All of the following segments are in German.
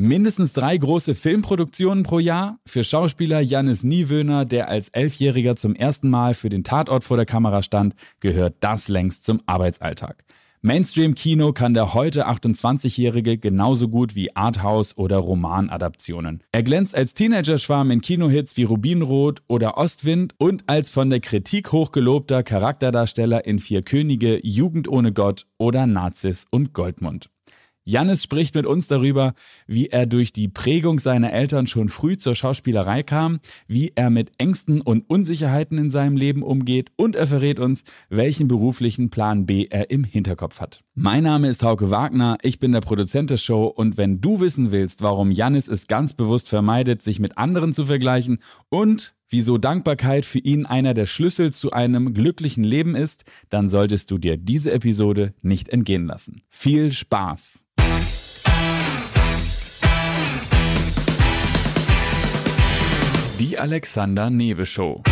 Mindestens drei große Filmproduktionen pro Jahr. Für Schauspieler Janis Niewöhner, der als Elfjähriger zum ersten Mal für den Tatort vor der Kamera stand, gehört das längst zum Arbeitsalltag. Mainstream-Kino kann der heute 28-Jährige genauso gut wie Arthouse- oder Romanadaptionen. Er glänzt als Teenager-Schwarm in Kinohits wie Rubinrot oder Ostwind und als von der Kritik hochgelobter Charakterdarsteller in Vier Könige, Jugend ohne Gott oder Nazis und Goldmund. Jannis spricht mit uns darüber, wie er durch die Prägung seiner Eltern schon früh zur Schauspielerei kam, wie er mit Ängsten und Unsicherheiten in seinem Leben umgeht und er verrät uns, welchen beruflichen Plan B er im Hinterkopf hat. Mein Name ist Hauke Wagner, ich bin der Produzent der Show und wenn du wissen willst, warum Jannis es ganz bewusst vermeidet, sich mit anderen zu vergleichen und wieso Dankbarkeit für ihn einer der Schlüssel zu einem glücklichen Leben ist, dann solltest du dir diese Episode nicht entgehen lassen. Viel Spaß! Die Alexander Newe Show.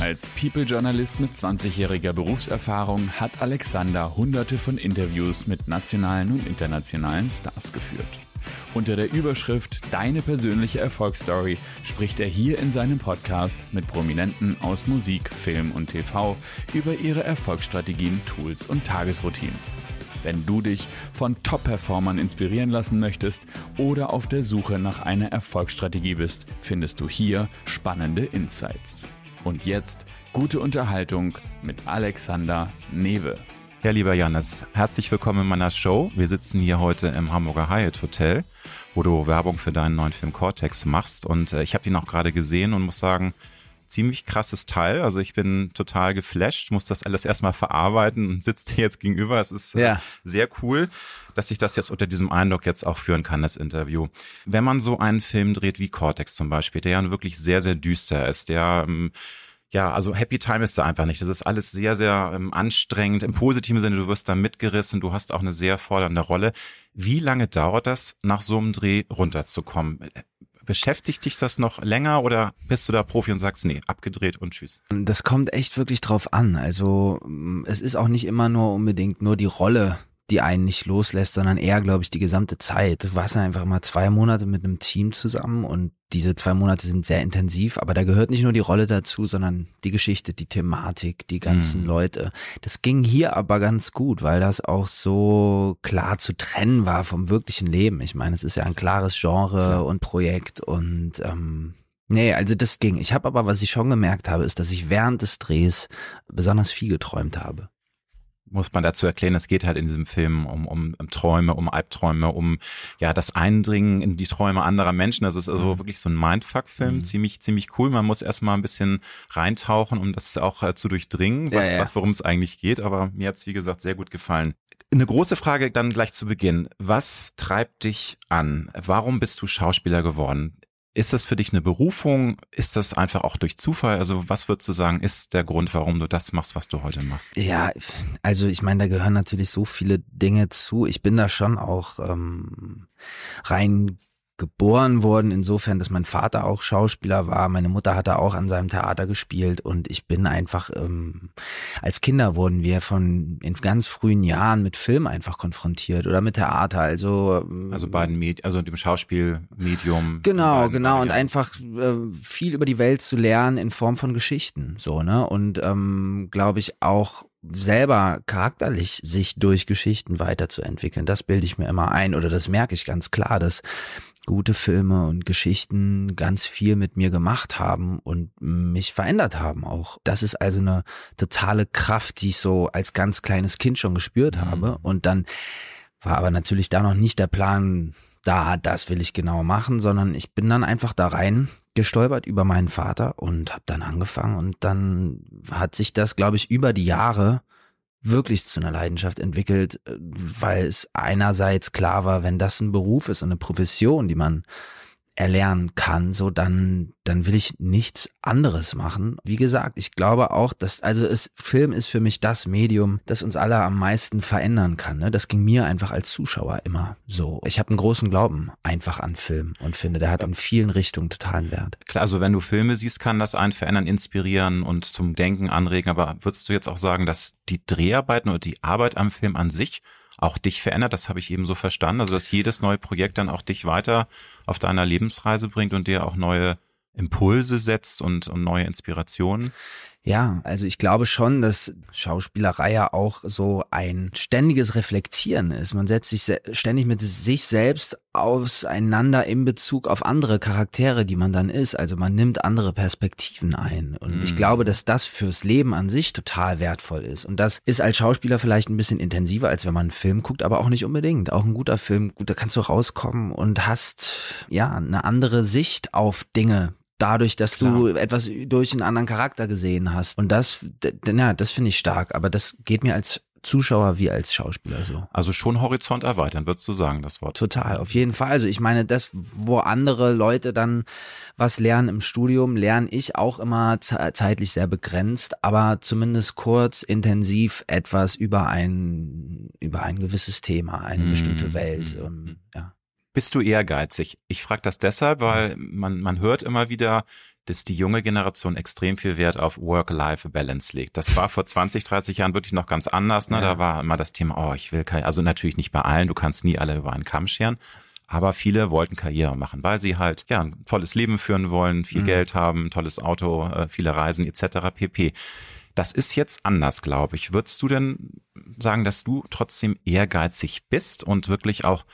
Als People-Journalist mit 20-jähriger Berufserfahrung hat Alexander hunderte von Interviews mit nationalen und internationalen Stars geführt. Unter der Überschrift Deine persönliche Erfolgsstory spricht er hier in seinem Podcast mit Prominenten aus Musik, Film und TV über ihre Erfolgsstrategien, Tools und Tagesroutinen. Wenn du dich von Top-Performern inspirieren lassen möchtest oder auf der Suche nach einer Erfolgsstrategie bist, findest du hier spannende Insights. Und jetzt gute Unterhaltung mit Alexander Newe. Ja, lieber Janis, herzlich willkommen in meiner Show. Wir sitzen hier heute im Hamburger Hyatt Hotel, wo du Werbung für deinen neuen Film Cortex machst. Und äh, ich habe ihn auch gerade gesehen und muss sagen, ziemlich krasses Teil. Also ich bin total geflasht, muss das alles erstmal verarbeiten und sitzt dir jetzt gegenüber. Es ist äh, ja. sehr cool, dass ich das jetzt unter diesem Eindruck jetzt auch führen kann, das Interview. Wenn man so einen Film dreht wie Cortex zum Beispiel, der ja wirklich sehr, sehr düster ist, der ähm, ja, also Happy Time ist da einfach nicht. Das ist alles sehr, sehr ähm, anstrengend. Im positiven Sinne, du wirst da mitgerissen, du hast auch eine sehr fordernde Rolle. Wie lange dauert das, nach so einem Dreh runterzukommen? Beschäftigt dich das noch länger oder bist du da Profi und sagst, nee, abgedreht und tschüss? Das kommt echt wirklich drauf an. Also es ist auch nicht immer nur unbedingt nur die Rolle, die einen nicht loslässt, sondern eher, glaube ich, die gesamte Zeit. Du warst einfach mal zwei Monate mit einem Team zusammen und diese zwei Monate sind sehr intensiv, aber da gehört nicht nur die Rolle dazu, sondern die Geschichte, die Thematik, die ganzen mhm. Leute. Das ging hier aber ganz gut, weil das auch so klar zu trennen war vom wirklichen Leben. Ich meine, es ist ja ein klares Genre ja. und Projekt und ähm, Nee, also das ging. Ich habe aber, was ich schon gemerkt habe, ist, dass ich während des Drehs besonders viel geträumt habe muss man dazu erklären, es geht halt in diesem Film um, um, um Träume, um Albträume, um ja das Eindringen in die Träume anderer Menschen. Das ist also mhm. wirklich so ein Mindfuck-Film, mhm. ziemlich, ziemlich cool. Man muss erstmal ein bisschen reintauchen, um das auch äh, zu durchdringen, was, ja, ja. was worum es eigentlich geht. Aber mir hat's wie gesagt, sehr gut gefallen. Eine große Frage dann gleich zu Beginn. Was treibt dich an? Warum bist du Schauspieler geworden? Ist das für dich eine Berufung? Ist das einfach auch durch Zufall? Also was würdest du sagen, ist der Grund, warum du das machst, was du heute machst? Ja, also ich meine, da gehören natürlich so viele Dinge zu. Ich bin da schon auch ähm, rein geboren worden, insofern, dass mein Vater auch Schauspieler war. Meine Mutter hatte auch an seinem Theater gespielt und ich bin einfach, ähm, als Kinder wurden wir von in ganz frühen Jahren mit Film einfach konfrontiert oder mit Theater. Also, ähm, also beiden Medien, also dem Schauspielmedium. Genau, genau. Und einfach äh, viel über die Welt zu lernen in Form von Geschichten. So, ne? Und ähm, glaube ich auch selber charakterlich sich durch Geschichten weiterzuentwickeln. Das bilde ich mir immer ein oder das merke ich ganz klar, dass gute Filme und Geschichten ganz viel mit mir gemacht haben und mich verändert haben auch. Das ist also eine totale Kraft, die ich so als ganz kleines Kind schon gespürt mhm. habe. Und dann war aber natürlich da noch nicht der Plan, da, das will ich genau machen, sondern ich bin dann einfach da rein gestolpert über meinen Vater und habe dann angefangen und dann hat sich das, glaube ich, über die Jahre wirklich zu einer Leidenschaft entwickelt, äh, weil es einerseits klar war, wenn das ein Beruf ist und eine Profession, die man erlernen kann, so dann, dann will ich nichts anderes machen. Wie gesagt, ich glaube auch, dass, also es, Film ist für mich das Medium, das uns alle am meisten verändern kann. Ne? Das ging mir einfach als Zuschauer immer so. Ich habe einen großen Glauben einfach an Film und finde, der hat in vielen Richtungen totalen Wert. Klar, also wenn du Filme siehst, kann das einen verändern, inspirieren und zum Denken anregen. Aber würdest du jetzt auch sagen, dass die Dreharbeiten oder die Arbeit am Film an sich auch dich verändert. Das habe ich eben so verstanden. Also dass jedes neue Projekt dann auch dich weiter auf deiner Lebensreise bringt und dir auch neue Impulse setzt und, und neue Inspirationen. Ja, also ich glaube schon, dass Schauspielerei ja auch so ein ständiges Reflektieren ist. Man setzt sich ständig mit sich selbst auseinander in Bezug auf andere Charaktere, die man dann ist. Also man nimmt andere Perspektiven ein. Und mhm. ich glaube, dass das fürs Leben an sich total wertvoll ist. Und das ist als Schauspieler vielleicht ein bisschen intensiver, als wenn man einen Film guckt, aber auch nicht unbedingt. Auch ein guter Film, gut, da kannst du rauskommen und hast ja eine andere Sicht auf Dinge, dadurch, dass Klar. du etwas durch einen anderen Charakter gesehen hast. Und das, ja, das finde ich stark. Aber das geht mir als Zuschauer wie als Schauspieler so. Also schon Horizont erweitern, würdest du sagen, das Wort. Total, auf jeden Fall. Also ich meine, das, wo andere Leute dann was lernen im Studium, lerne ich auch immer zeitlich sehr begrenzt, aber zumindest kurz, intensiv etwas über ein, über ein gewisses Thema, eine mmh, bestimmte Welt. Mmh. Ähm, ja. Bist du ehrgeizig? Ich frage das deshalb, weil man, man hört immer wieder, dass die junge Generation extrem viel Wert auf Work-Life-Balance legt. Das war vor 20, 30 Jahren wirklich noch ganz anders. Ne? Ja. Da war immer das Thema, oh, ich will keine, also natürlich nicht bei allen, du kannst nie alle über einen Kamm scheren. Aber viele wollten Karriere machen, weil sie halt ja ein tolles Leben führen wollen, viel mhm. Geld haben, tolles Auto, äh, viele Reisen etc. pp. Das ist jetzt anders, glaube ich. Würdest du denn sagen, dass du trotzdem ehrgeizig bist und wirklich auch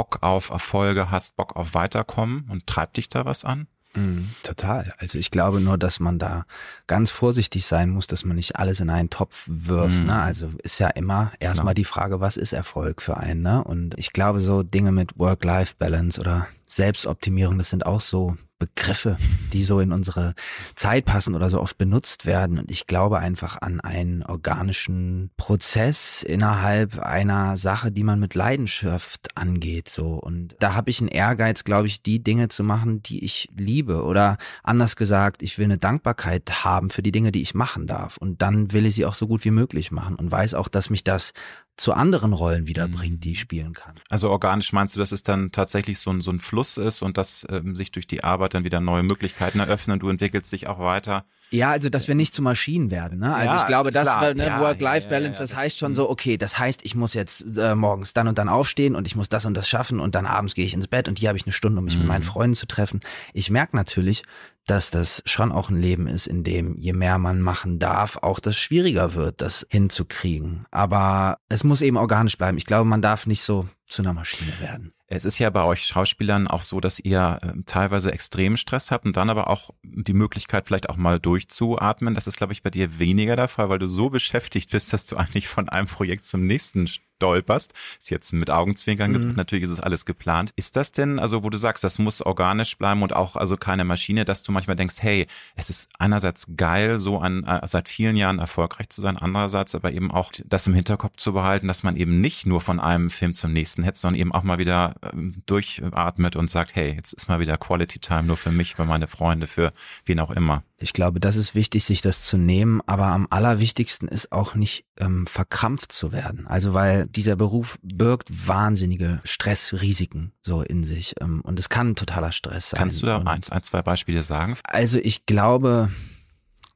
Bock auf Erfolge hast, Bock auf Weiterkommen und treibt dich da was an? Mm, total. Also ich glaube nur, dass man da ganz vorsichtig sein muss, dass man nicht alles in einen Topf wirft. Mm. Ne? Also ist ja immer erstmal die Frage, was ist Erfolg für einen? Ne? Und ich glaube, so Dinge mit Work-Life-Balance oder Selbstoptimierung, das sind auch so Begriffe, die so in unsere Zeit passen oder so oft benutzt werden. Und ich glaube einfach an einen organischen Prozess innerhalb einer Sache, die man mit Leidenschaft angeht. So und da habe ich einen Ehrgeiz, glaube ich, die Dinge zu machen, die ich liebe. Oder anders gesagt, ich will eine Dankbarkeit haben für die Dinge, die ich machen darf. Und dann will ich sie auch so gut wie möglich machen und weiß auch, dass mich das zu anderen Rollen wiederbringt, die ich spielen kann. Also organisch meinst du, dass es dann tatsächlich so ein, so ein Fluss ist und dass ähm, sich durch die Arbeit dann wieder neue Möglichkeiten eröffnen, du entwickelst dich auch weiter? Ja, also dass wir nicht zu Maschinen werden. Ne? Also ja, ich glaube, das ne, ja, Work-Life-Balance, das, das, heißt schon so, okay, das heißt, ich muss jetzt äh, morgens dann und dann aufstehen und ich muss das und das schaffen und dann abends gehe ich ins Bett und hier habe ich eine Stunde, um mich mhm. mit meinen Freunden zu treffen. Ich merke natürlich, dass das schon auch ein Leben ist, in dem je mehr man machen darf, auch das schwieriger wird, das hinzukriegen. Aber es muss eben organisch bleiben. Ich glaube, man darf nicht so zu einer Maschine werden. Es ist ja bei euch Schauspielern auch so, dass ihr äh, teilweise extremen Stress habt und dann aber auch die Möglichkeit, vielleicht auch mal durchzuatmen. Das ist, glaube ich, bei dir weniger der Fall, weil du so beschäftigt bist, dass du eigentlich von einem Projekt zum nächsten stolperst. Ist jetzt mit Augenzwinkern mhm. natürlich ist es alles geplant. Ist das denn, also wo du sagst, das muss organisch bleiben und auch also keine Maschine, dass du manchmal denkst, hey, es ist einerseits geil, so an, äh, seit vielen Jahren erfolgreich zu sein, andererseits aber eben auch das im Hinterkopf zu behalten, dass man eben nicht nur von einem Film zum nächsten hetzt, sondern eben auch mal wieder ähm, durchatmet und sagt, hey, jetzt ist mal wieder Quality Time nur für mich, für meine Freunde, für wen auch immer. Ich glaube, das ist wichtig, sich das zu nehmen, aber am allerwichtigsten ist auch nicht ähm, verkrampft zu werden. Also weil dieser Beruf birgt wahnsinnige Stressrisiken so in sich ähm, und es kann ein totaler Stress sein. Kannst du da ein, ein, zwei Beispiele sagen? Also ich glaube,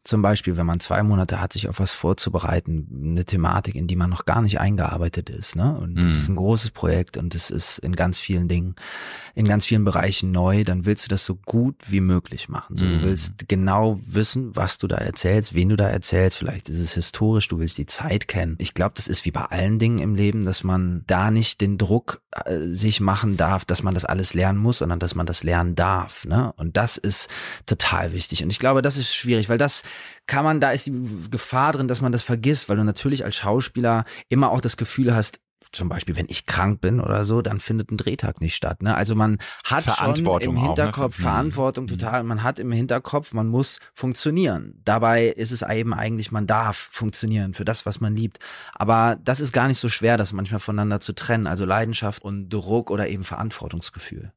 zum Beispiel, wenn man zwei Monate hat, sich auf was vorzubereiten, eine Thematik, in die man noch gar nicht eingearbeitet ist. Ne? Und das ist mhm. ein großes Projekt und es ist in ganz vielen Dingen, in ganz vielen Bereichen neu, dann willst du das so gut wie möglich machen. So, Du mhm. willst genau wissen, was du da erzählst, wen du da erzählst. Vielleicht ist es historisch, du willst die Zeit kennen. Ich glaube, das ist wie bei allen Dingen im Leben, dass man da nicht den Druck äh, sich machen darf, dass man das alles lernen muss, sondern dass man das lernen darf. Ne? Und das ist total wichtig. Und ich glaube, das ist schwierig, weil das kann man, da ist die Gefahr drin, dass man das vergisst, weil du natürlich als Schauspieler immer auch das Gefühl hast, zum Beispiel, wenn ich krank bin oder so, dann findet ein Drehtag nicht statt. Ne? Also man hat schon im Hinterkopf auch, ne? Verantwortung mhm. total. Man hat im Hinterkopf, man muss funktionieren. Dabei ist es eben eigentlich, man darf funktionieren für das, was man liebt. Aber das ist gar nicht so schwer, das manchmal voneinander zu trennen. Also Leidenschaft und Druck oder eben Verantwortungsgefühl.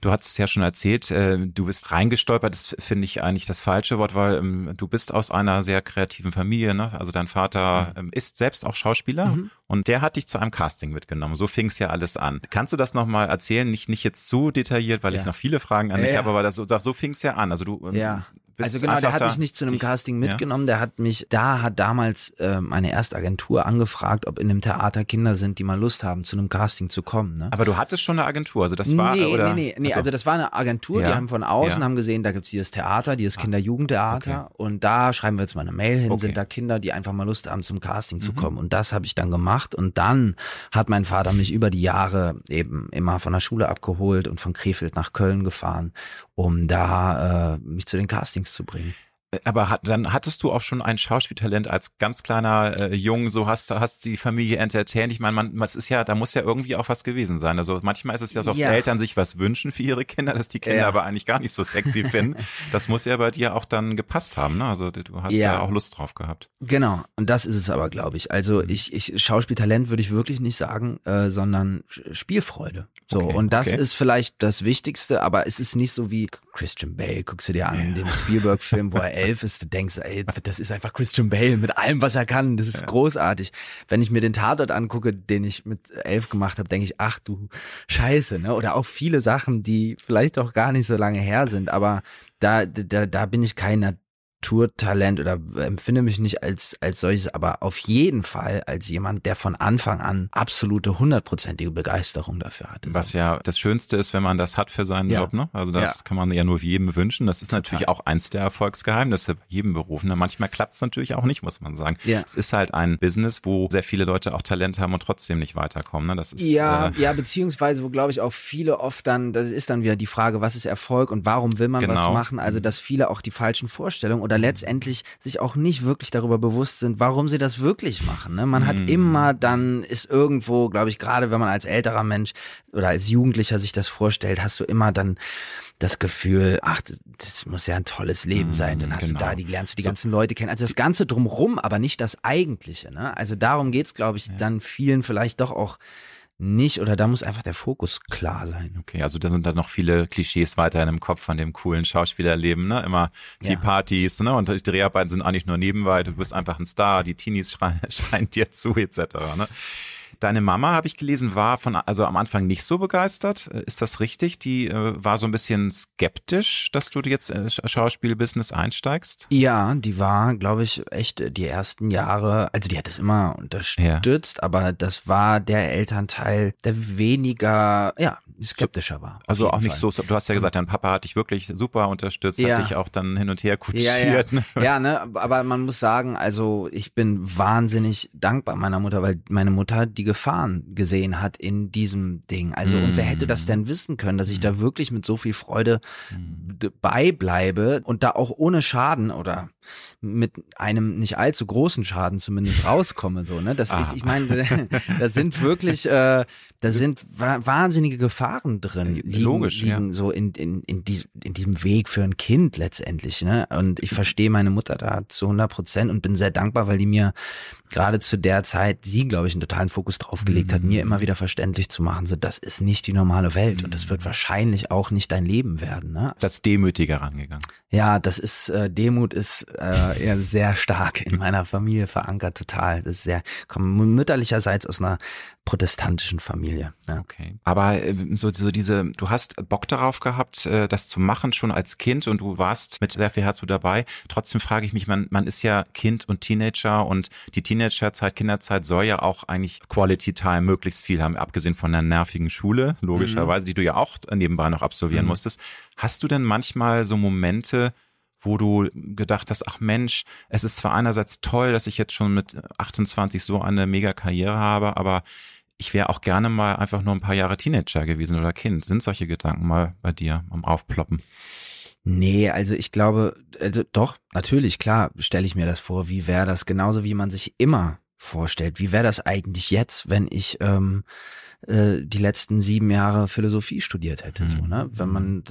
Du hast es ja schon erzählt, äh, du bist reingestolpert, das finde ich eigentlich das falsche Wort, weil ähm, du bist aus einer sehr kreativen Familie, ne? Also dein Vater ähm, ist selbst auch Schauspieler mhm. und der hat dich zu einem Casting mitgenommen. So fing es ja alles an. Kannst du das nochmal erzählen? Nicht, nicht jetzt zu detailliert, weil ja. ich noch viele Fragen an dich ja, habe, aber das, so, so fing es ja an. Also du ähm, ja also genau, der hat mich nicht zu einem Casting mitgenommen, ja? der hat mich, da hat damals äh, meine erste Agentur angefragt, ob in dem Theater Kinder sind, die mal Lust haben, zu einem Casting zu kommen. Ne? Aber du hattest schon eine Agentur, also das war, nee, oder? Nee, nee, nee, also das war eine Agentur, ja. die haben von außen, ja. haben gesehen, da gibt's dieses Theater, dieses ah. Kinder-Jugendtheater okay. und da schreiben wir jetzt mal eine Mail hin, okay. sind da Kinder, die einfach mal Lust haben, zum Casting mhm. zu kommen und das habe ich dann gemacht und dann hat mein Vater mich über die Jahre eben immer von der Schule abgeholt und von Krefeld nach Köln gefahren, um da äh, mich zu den Castings zu bringen. Aber hat, dann hattest du auch schon ein Schauspieltalent als ganz kleiner äh, Jung, so hast hast die Familie entertained. Ich meine, man, man ist ja, da muss ja irgendwie auch was gewesen sein. Also manchmal ist es ja so, dass ja. Eltern sich was wünschen für ihre Kinder, dass die Kinder ja. aber eigentlich gar nicht so sexy finden. Das muss ja bei dir auch dann gepasst haben, ne? Also du hast ja. da auch Lust drauf gehabt. Genau, und das ist es aber, glaube ich. Also mhm. ich, ich Schauspieltalent würde ich wirklich nicht sagen, äh, sondern Spielfreude. So, okay, und das okay. ist vielleicht das Wichtigste, aber es ist nicht so wie Christian Bale, guckst du dir an, ja. dem Spielberg-Film, wo er elf ist, du denkst, ey, das ist einfach Christian Bale mit allem, was er kann. Das ist ja. großartig. Wenn ich mir den Tatort angucke, den ich mit elf gemacht habe, denke ich, ach du Scheiße, ne? Oder auch viele Sachen, die vielleicht auch gar nicht so lange her sind, aber da, da, da bin ich kein Naturtalent oder empfinde mich nicht als, als solches, aber auf jeden Fall als jemand, der von Anfang an absolute hundertprozentige Begeisterung dafür hatte. Was ja das Schönste ist, wenn man das hat für seinen ja. Job, ne? Also das ja. kann man ja nur jedem wünschen. Das ist Total. natürlich auch eins der Erfolgsgeheimnisse bei jedem Beruf. Ne? Manchmal klappt es natürlich auch nicht, muss man sagen. Ja. Es ist halt ein Business, wo sehr viele Leute auch Talent haben und trotzdem nicht weiterkommen. Ne? Das ist, ja, äh, ja, beziehungsweise wo glaube ich auch viele oft dann, das ist dann wieder die Frage, was ist Erfolg und warum will man genau. was machen? Also dass viele auch die falschen Vorstellungen oder letztendlich sich auch nicht wirklich darüber bewusst sind, warum sie das wirklich machen. Ne? Man mhm. hat immer dann, ist irgendwo, glaube ich, gerade wenn man als älterer Mensch oder als Jugendlicher sich das vorstellt, hast du immer dann das Gefühl, ach, das, das muss ja ein tolles Leben sein. Dann hast genau. du da, die lernst du die ganzen Leute kennen. Also das Ganze drumrum, aber nicht das Eigentliche. Ne? Also darum geht's, glaube ich, ja. dann vielen vielleicht doch auch nicht oder da muss einfach der Fokus klar sein. Okay, also da sind dann noch viele Klischees weiterhin im Kopf von dem coolen Schauspielerleben, ne? Immer viel ja. Partys, ne? Und die Dreharbeiten sind eigentlich nur nebenbei, du bist einfach ein Star, die Teenies schreien, schreien dir zu, etc. Ne? Deine Mama, habe ich gelesen, war von, also am Anfang nicht so begeistert. Ist das richtig? Die äh, war so ein bisschen skeptisch, dass du jetzt äh, Schauspielbusiness einsteigst? Ja, die war, glaube ich, echt die ersten Jahre, also die hat es immer unterstützt, ja. aber das war der Elternteil, der weniger, ja, skeptischer war. Also auch nicht Fall. so, du hast ja gesagt, dein Papa hat dich wirklich super unterstützt, ja. hat dich auch dann hin und her kutschiert. Ja, ja. Ne? ja, ne, aber man muss sagen, also ich bin wahnsinnig dankbar meiner Mutter, weil meine Mutter die Gefahren gesehen hat in diesem Ding. Also, mm. und wer hätte das denn wissen können, dass ich da mhm. wirklich mit so viel Freude mm. beibleibe und da auch ohne Schaden oder mit einem nicht allzu großen Schaden zumindest rauskomme, so, ne? Das ah. ist, ich meine, das sind wirklich, äh, da sind wahnsinnige Gefahren drin, liegen, Logisch, liegen ja. so in, in, in, diesem, in diesem Weg für ein Kind letztendlich, ne? Und ich verstehe meine Mutter da zu 100 Prozent und bin sehr dankbar, weil die mir gerade zu der Zeit, sie, glaube ich, einen totalen Fokus drauf gelegt mhm. hat, mir immer wieder verständlich zu machen, so, das ist nicht die normale Welt mhm. und das wird wahrscheinlich auch nicht dein Leben werden, ne? Das demütiger rangegangen. Ja, das ist, äh, Demut ist, äh, eher sehr stark in meiner Familie verankert, total. Das ist sehr, komme mütterlicherseits aus einer protestantischen Familie. Ja. Okay. Aber äh, so, so diese, du hast Bock darauf gehabt, äh, das zu machen schon als Kind und du warst mit sehr viel Herz dabei. Trotzdem frage ich mich, man, man ist ja Kind und Teenager und die Teenagerzeit, Kinderzeit soll ja auch eigentlich Quality Time möglichst viel haben, abgesehen von der nervigen Schule, logischerweise, mhm. die du ja auch nebenbei noch absolvieren mhm. musstest. Hast du denn manchmal so Momente, wo du gedacht hast, ach Mensch, es ist zwar einerseits toll, dass ich jetzt schon mit 28 so eine mega Karriere habe, aber ich wäre auch gerne mal einfach nur ein paar Jahre Teenager gewesen oder Kind. Sind solche Gedanken mal bei dir am Aufploppen? Nee, also ich glaube, also doch, natürlich, klar, stelle ich mir das vor, wie wäre das, genauso wie man sich immer vorstellt, wie wäre das eigentlich jetzt, wenn ich ähm, äh, die letzten sieben Jahre Philosophie studiert hätte. Mhm. So, ne? Wenn man,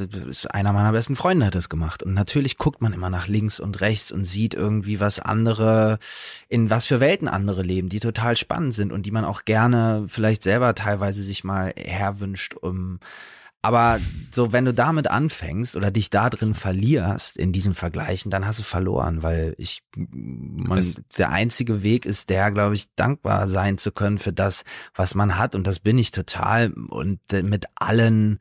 einer meiner besten Freunde hat das gemacht. Und natürlich guckt man immer nach links und rechts und sieht irgendwie, was andere, in was für Welten andere leben, die total spannend sind und die man auch gerne vielleicht selber teilweise sich mal herwünscht, um aber so, wenn du damit anfängst oder dich da drin verlierst in diesen Vergleichen, dann hast du verloren, weil ich, man, der einzige Weg ist der, glaube ich, dankbar sein zu können für das, was man hat. Und das bin ich total. Und mit allen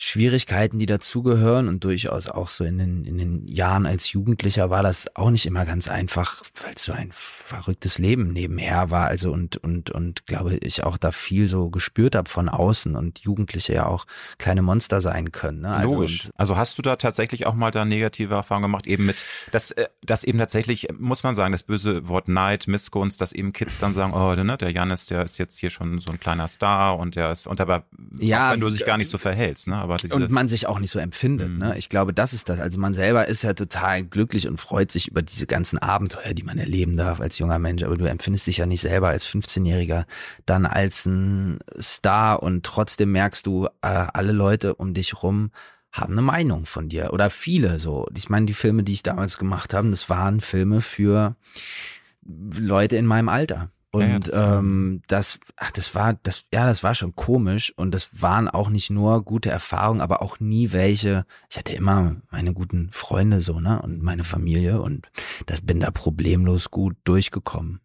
Schwierigkeiten, die dazugehören und durchaus auch so in den, in den Jahren als Jugendlicher war das auch nicht immer ganz einfach, weil es so ein verrücktes Leben nebenher war. Also und, und, und glaube ich auch da viel so gespürt habe von außen und Jugendliche ja auch kleine Monster sein können. Ne? Also Logisch. Also hast du da tatsächlich auch mal da negative Erfahrungen gemacht, eben mit, dass, äh, dass eben tatsächlich, muss man sagen, das böse Wort Neid, Missgunst, dass eben Kids dann sagen, oh, ne, der Janis, der ist jetzt hier schon so ein kleiner Star und der ist, und aber, ja, wenn du dich gar nicht so verhältst, ne? Aber dieses und man sich auch nicht so empfindet. Mhm. Ne? Ich glaube, das ist das. Also man selber ist ja total glücklich und freut sich über diese ganzen Abenteuer, die man erleben darf als junger Mensch. Aber du empfindest dich ja nicht selber als 15-Jähriger dann als ein Star und trotzdem merkst du, äh, alle Leute um dich rum haben eine Meinung von dir oder viele so. Ich meine, die Filme, die ich damals gemacht habe, das waren Filme für Leute in meinem Alter. Und ja, ähm, das, ach, das war, das, ja, das war schon komisch und das waren auch nicht nur gute Erfahrungen, aber auch nie welche. Ich hatte immer meine guten Freunde so, ne, und meine Familie und das bin da problemlos gut durchgekommen.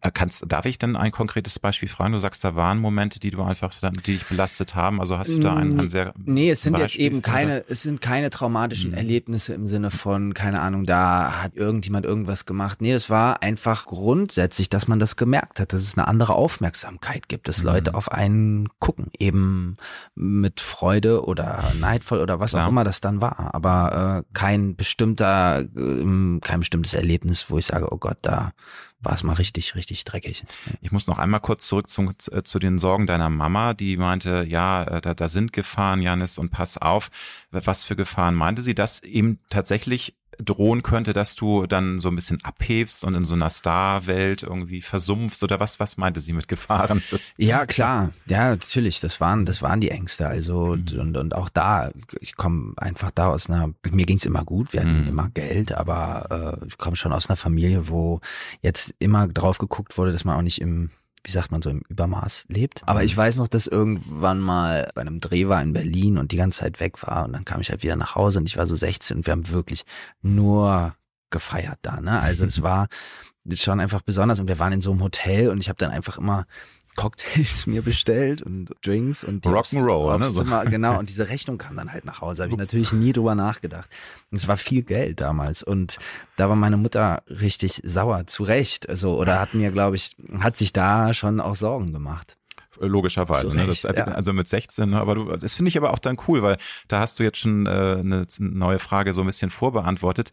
Äh, kannst, darf ich denn ein konkretes Beispiel fragen? Du sagst, da waren Momente, die du einfach, die dich belastet haben. Also hast du da ein, ein sehr Nee, es sind Beispiel jetzt eben keine, es sind keine traumatischen mhm. Erlebnisse im Sinne von, keine Ahnung, da hat irgendjemand irgendwas gemacht. Nee, es war einfach grundsätzlich, dass man das gemerkt gemerkt hat, dass es eine andere Aufmerksamkeit gibt, dass mhm. Leute auf einen gucken, eben mit Freude oder neidvoll oder was ja. auch immer das dann war, aber äh, kein bestimmter, äh, kein bestimmtes Erlebnis, wo ich sage, oh Gott, da war es mal richtig, richtig dreckig. Ich muss noch einmal kurz zurück zu, zu den Sorgen deiner Mama, die meinte, ja, äh, da, da sind Gefahren, Janis, und pass auf. Was für Gefahren meinte sie, dass eben tatsächlich drohen könnte, dass du dann so ein bisschen abhebst und in so einer Star-Welt irgendwie versumpfst oder was, was meinte sie mit Gefahren? Ja, klar. Ja, natürlich. Das waren, das waren die Ängste. Also, mhm. und, und auch da, ich komme einfach da aus einer, mir ging's immer gut, wir hatten mhm. immer Geld, aber äh, ich komme schon aus einer Familie, wo jetzt immer drauf geguckt wurde, dass man auch nicht im wie sagt man so, im Übermaß lebt. Aber ich weiß noch, dass irgendwann mal bei einem Dreh war in Berlin und die ganze Zeit weg war und dann kam ich halt wieder nach Hause und ich war so 16 und wir haben wirklich nur gefeiert da, ne? Also es war schon einfach besonders und wir waren in so einem Hotel und ich habe dann einfach immer Cocktails mir bestellt und Drinks und Rock'n'Roll, ne? So. genau. Und diese Rechnung kam dann halt nach Hause. Habe ich natürlich nie drüber nachgedacht. Es war viel Geld damals. Und da war meine Mutter richtig sauer, zu Recht. Also, oder hat mir, glaube ich, hat sich da schon auch Sorgen gemacht logischerweise. Ne? Das, ja. Also mit 16, ne? aber du, das finde ich aber auch dann cool, weil da hast du jetzt schon äh, eine neue Frage so ein bisschen vorbeantwortet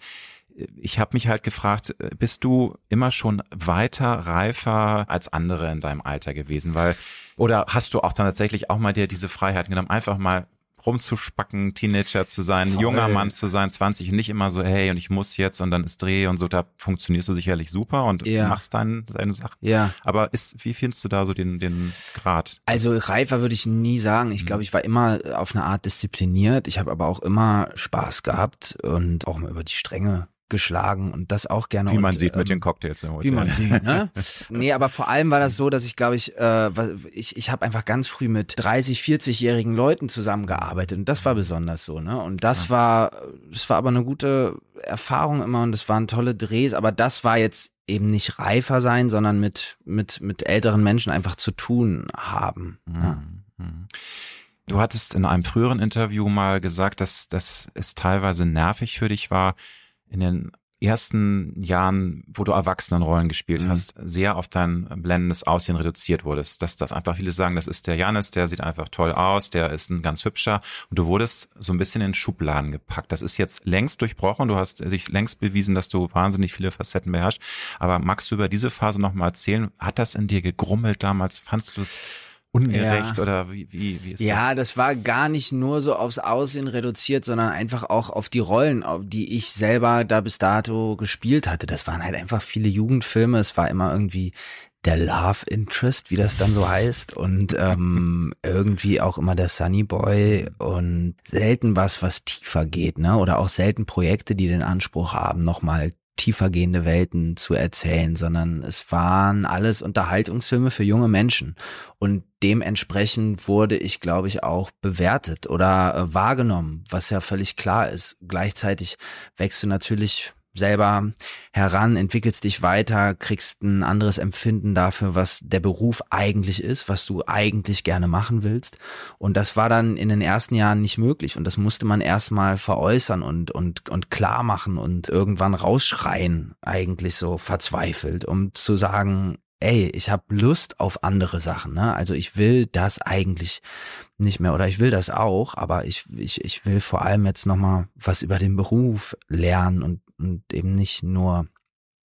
ich habe mich halt gefragt, äh, bist du immer schon weiter, reifer als andere in deinem Alter gewesen? Weil, oder hast du auch dann tatsächlich auch mal dir diese Freiheit genommen, einfach mal rumzuspacken, Teenager zu sein, Voll. junger Mann zu sein, 20 und nicht immer so, hey, und ich muss jetzt und dann ist Dreh und so, da funktionierst du sicherlich super und ja. machst dein, deine Sache. Ja. Aber ist, wie findest du da so den, den Grad? Also reifer würde ich nie sagen. Ich mhm. glaube, ich war immer auf eine Art diszipliniert. Ich habe aber auch immer Spaß gehabt und auch mal über die Stränge geschlagen und das auch gerne. Wie man und, sieht ähm, mit den Cocktails im Hotel. Wie man sieht, ne? nee, aber vor allem war das so, dass ich glaube ich, äh, ich, ich habe einfach ganz früh mit 30, 40-jährigen Leuten zusammengearbeitet und das war besonders so, ne? Und das ja. war, das war aber eine gute Erfahrung immer und das waren tolle Drehs, aber das war jetzt eben nicht reifer sein, sondern mit, mit, mit älteren Menschen einfach zu tun haben. Mhm. Ja. Mhm. Du hattest in einem früheren Interview mal gesagt, dass, dass es teilweise nervig für dich war, in den ersten Jahren, wo du Erwachsenenrollen gespielt mhm. hast, sehr auf dein blendendes Aussehen reduziert wurdest. Dass das einfach viele sagen, das ist der Janis, der sieht einfach toll aus, der ist ein ganz hübscher und du wurdest so ein bisschen in Schubladen gepackt. Das ist jetzt längst durchbrochen, du hast dich längst bewiesen, dass du wahnsinnig viele Facetten beherrschst. Aber magst du über diese Phase nochmal erzählen? Hat das in dir gegrummelt damals? Fandst du es ungerecht ja. oder wie, wie, wie ist ja, das? Ja, das war gar nicht nur so aufs Aussehen reduziert, sondern einfach auch auf die Rollen, die ich selber da bis dato gespielt hatte. Das waren halt einfach viele Jugendfilme. Es war immer irgendwie der Love Interest, wie das dann so heißt, und ähm, irgendwie auch immer der Sunny Boy und selten was, was tiefer geht, ne? Oder auch selten Projekte, die den Anspruch haben, nochmal tiefergehende Welten zu erzählen, sondern es waren alles Unterhaltungsfilme für junge Menschen. Und dementsprechend wurde ich, glaube ich, auch bewertet oder äh, wahrgenommen, was ja völlig klar ist. Gleichzeitig wächst du natürlich selber heran, entwickelst dich weiter, kriegst ein anderes Empfinden dafür, was der Beruf eigentlich ist, was du eigentlich gerne machen willst. Und das war dann in den ersten Jahren nicht möglich. Und das musste man erstmal veräußern und, und, und klar machen und irgendwann rausschreien, eigentlich so verzweifelt, um zu sagen, ey, ich habe Lust auf andere Sachen. Ne? Also ich will das eigentlich nicht mehr oder ich will das auch, aber ich, ich, ich will vor allem jetzt nochmal was über den Beruf lernen und, und eben nicht nur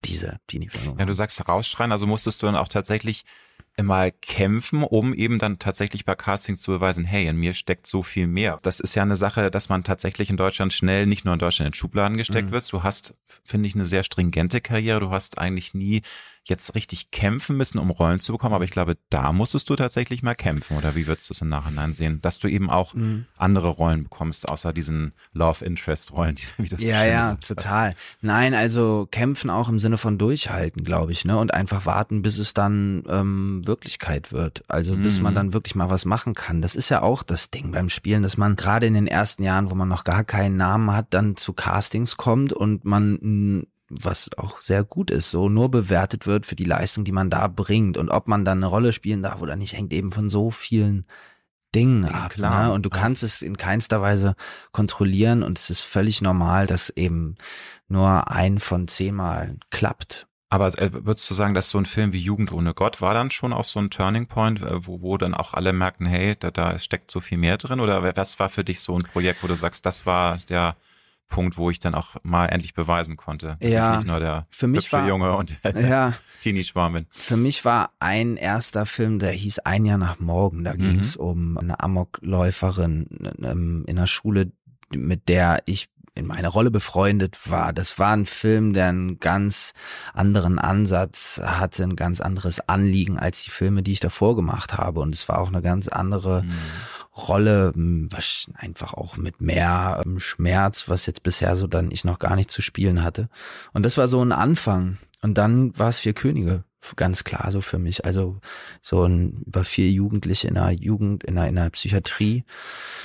diese Teenie-Filme. Ja, du sagst rausschreien, also musstest du dann auch tatsächlich mal kämpfen, um eben dann tatsächlich bei Castings zu beweisen, hey, in mir steckt so viel mehr. Das ist ja eine Sache, dass man tatsächlich in Deutschland schnell, nicht nur in Deutschland in Schubladen gesteckt mhm. wird. Du hast, finde ich, eine sehr stringente Karriere. Du hast eigentlich nie jetzt richtig kämpfen müssen, um Rollen zu bekommen. Aber ich glaube, da musstest du tatsächlich mal kämpfen. Oder wie würdest du es im Nachhinein sehen? Dass du eben auch mhm. andere Rollen bekommst, außer diesen Love-Interest-Rollen, wie das Ja, so ja, ist. total. Nein, also kämpfen auch im Sinne von durchhalten, glaube ich, ne? Und einfach warten, bis es dann ähm, Wirklichkeit wird. Also bis man mhm. dann wirklich mal was machen kann. Das ist ja auch das Ding beim Spielen, dass man gerade in den ersten Jahren, wo man noch gar keinen Namen hat, dann zu Castings kommt und man was auch sehr gut ist, so nur bewertet wird für die Leistung, die man da bringt. Und ob man dann eine Rolle spielen darf oder nicht, hängt eben von so vielen Dingen ja, ab. Klar. Ne? Und du kannst es in keinster Weise kontrollieren und es ist völlig normal, dass eben nur ein von zehnmal klappt. Aber äh, würdest du sagen, dass so ein Film wie Jugend ohne Gott war dann schon auch so ein Turning Point, äh, wo, wo dann auch alle merken, hey, da, da steckt so viel mehr drin? Oder was war für dich so ein Projekt, wo du sagst, das war der Punkt, wo ich dann auch mal endlich beweisen konnte, dass ja, ich nicht nur der für mich war, Junge und ja, Teenie-Schwarm bin. Für mich war ein erster Film, der hieß Ein Jahr nach morgen. Da mhm. ging es um eine Amokläuferin in der Schule, mit der ich in meiner Rolle befreundet war. Das war ein Film, der einen ganz anderen Ansatz hatte, ein ganz anderes Anliegen als die Filme, die ich davor gemacht habe. Und es war auch eine ganz andere mhm. Rolle, was einfach auch mit mehr ähm, Schmerz, was jetzt bisher so dann ich noch gar nicht zu spielen hatte. Und das war so ein Anfang. Und dann war es Vier Könige ganz klar so für mich. Also so ein über vier Jugendliche in einer Jugend, in einer, in einer Psychiatrie.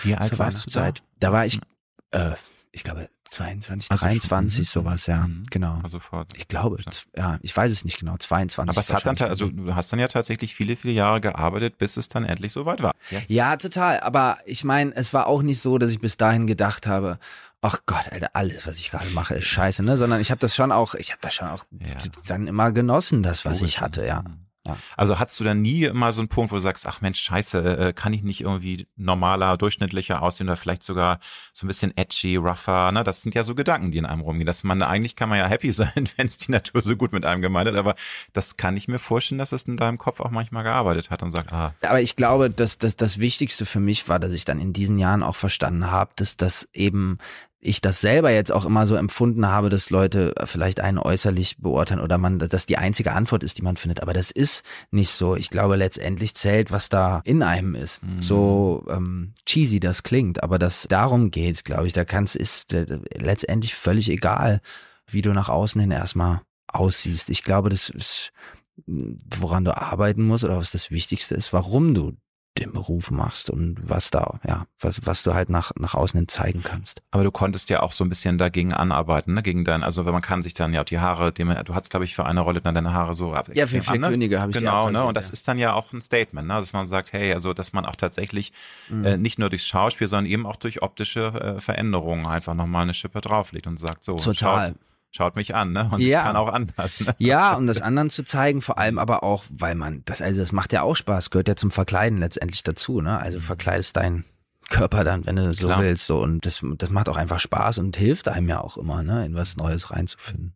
Wie alt warst du da? Da war ich äh, ich glaube 22, also 23, schon, sowas, ja, mhm. genau. Also vor, ich glaube, ja, ich weiß es nicht genau, 22. Aber es hat dann, also du hast dann ja tatsächlich viele, viele Jahre gearbeitet, bis es dann endlich soweit war. Yes. Ja, total. Aber ich meine, es war auch nicht so, dass ich bis dahin gedacht habe, ach Gott, Alter, alles, was ich gerade mache, ist scheiße, ne? Sondern ich habe das schon auch, ich habe das schon auch ja. dann immer genossen, das, was ich hatte, ja. Ja. Also hattest du dann nie immer so einen Punkt, wo du sagst, ach Mensch, scheiße, äh, kann ich nicht irgendwie normaler, durchschnittlicher aussehen oder vielleicht sogar so ein bisschen edgy, rougher, ne? Das sind ja so Gedanken, die in einem rumgehen. Dass man, eigentlich kann man ja happy sein, wenn es die Natur so gut mit einem gemeint hat, aber das kann ich mir vorstellen, dass es in deinem Kopf auch manchmal gearbeitet hat und sagt, ah. Aber ich glaube, dass, dass das Wichtigste für mich war, dass ich dann in diesen Jahren auch verstanden habe, dass das eben ich das selber jetzt auch immer so empfunden habe, dass Leute vielleicht einen äußerlich beurteilen oder man, dass die einzige Antwort ist, die man findet. Aber das ist nicht so. Ich glaube, letztendlich zählt, was da in einem ist. Mhm. So ähm, cheesy das klingt, aber das darum geht's, glaube ich. Da kannst ist äh, letztendlich völlig egal, wie du nach außen hin erstmal aussiehst. Ich glaube, das ist woran du arbeiten musst oder was das Wichtigste ist, warum du den Beruf machst und was da, ja, was, was du halt nach, nach außen hin zeigen kannst. Aber du konntest ja auch so ein bisschen dagegen anarbeiten, ne? Gegen dein, also wenn man kann sich dann ja die Haare, dem, du hast, glaube ich, für eine Rolle dann deine Haare so ab. Ja, für vier an, ne? Könige habe ich Genau, ne? Und das ja. ist dann ja auch ein Statement, ne? Dass man sagt, hey, also dass man auch tatsächlich mhm. äh, nicht nur durchs Schauspiel, sondern eben auch durch optische äh, Veränderungen einfach nochmal eine Schippe drauflegt und sagt, so, Total. Schaut, schaut mich an, ne? Und ja. es kann auch anders. Ne? Ja, um das anderen zu zeigen, vor allem aber auch, weil man, das, also das macht ja auch Spaß, gehört ja zum Verkleiden letztendlich dazu, ne? Also mhm. verkleidest deinen Körper dann, wenn du so Klar. willst, so und das, das macht auch einfach Spaß und hilft einem ja auch immer, ne, in was Neues reinzufinden.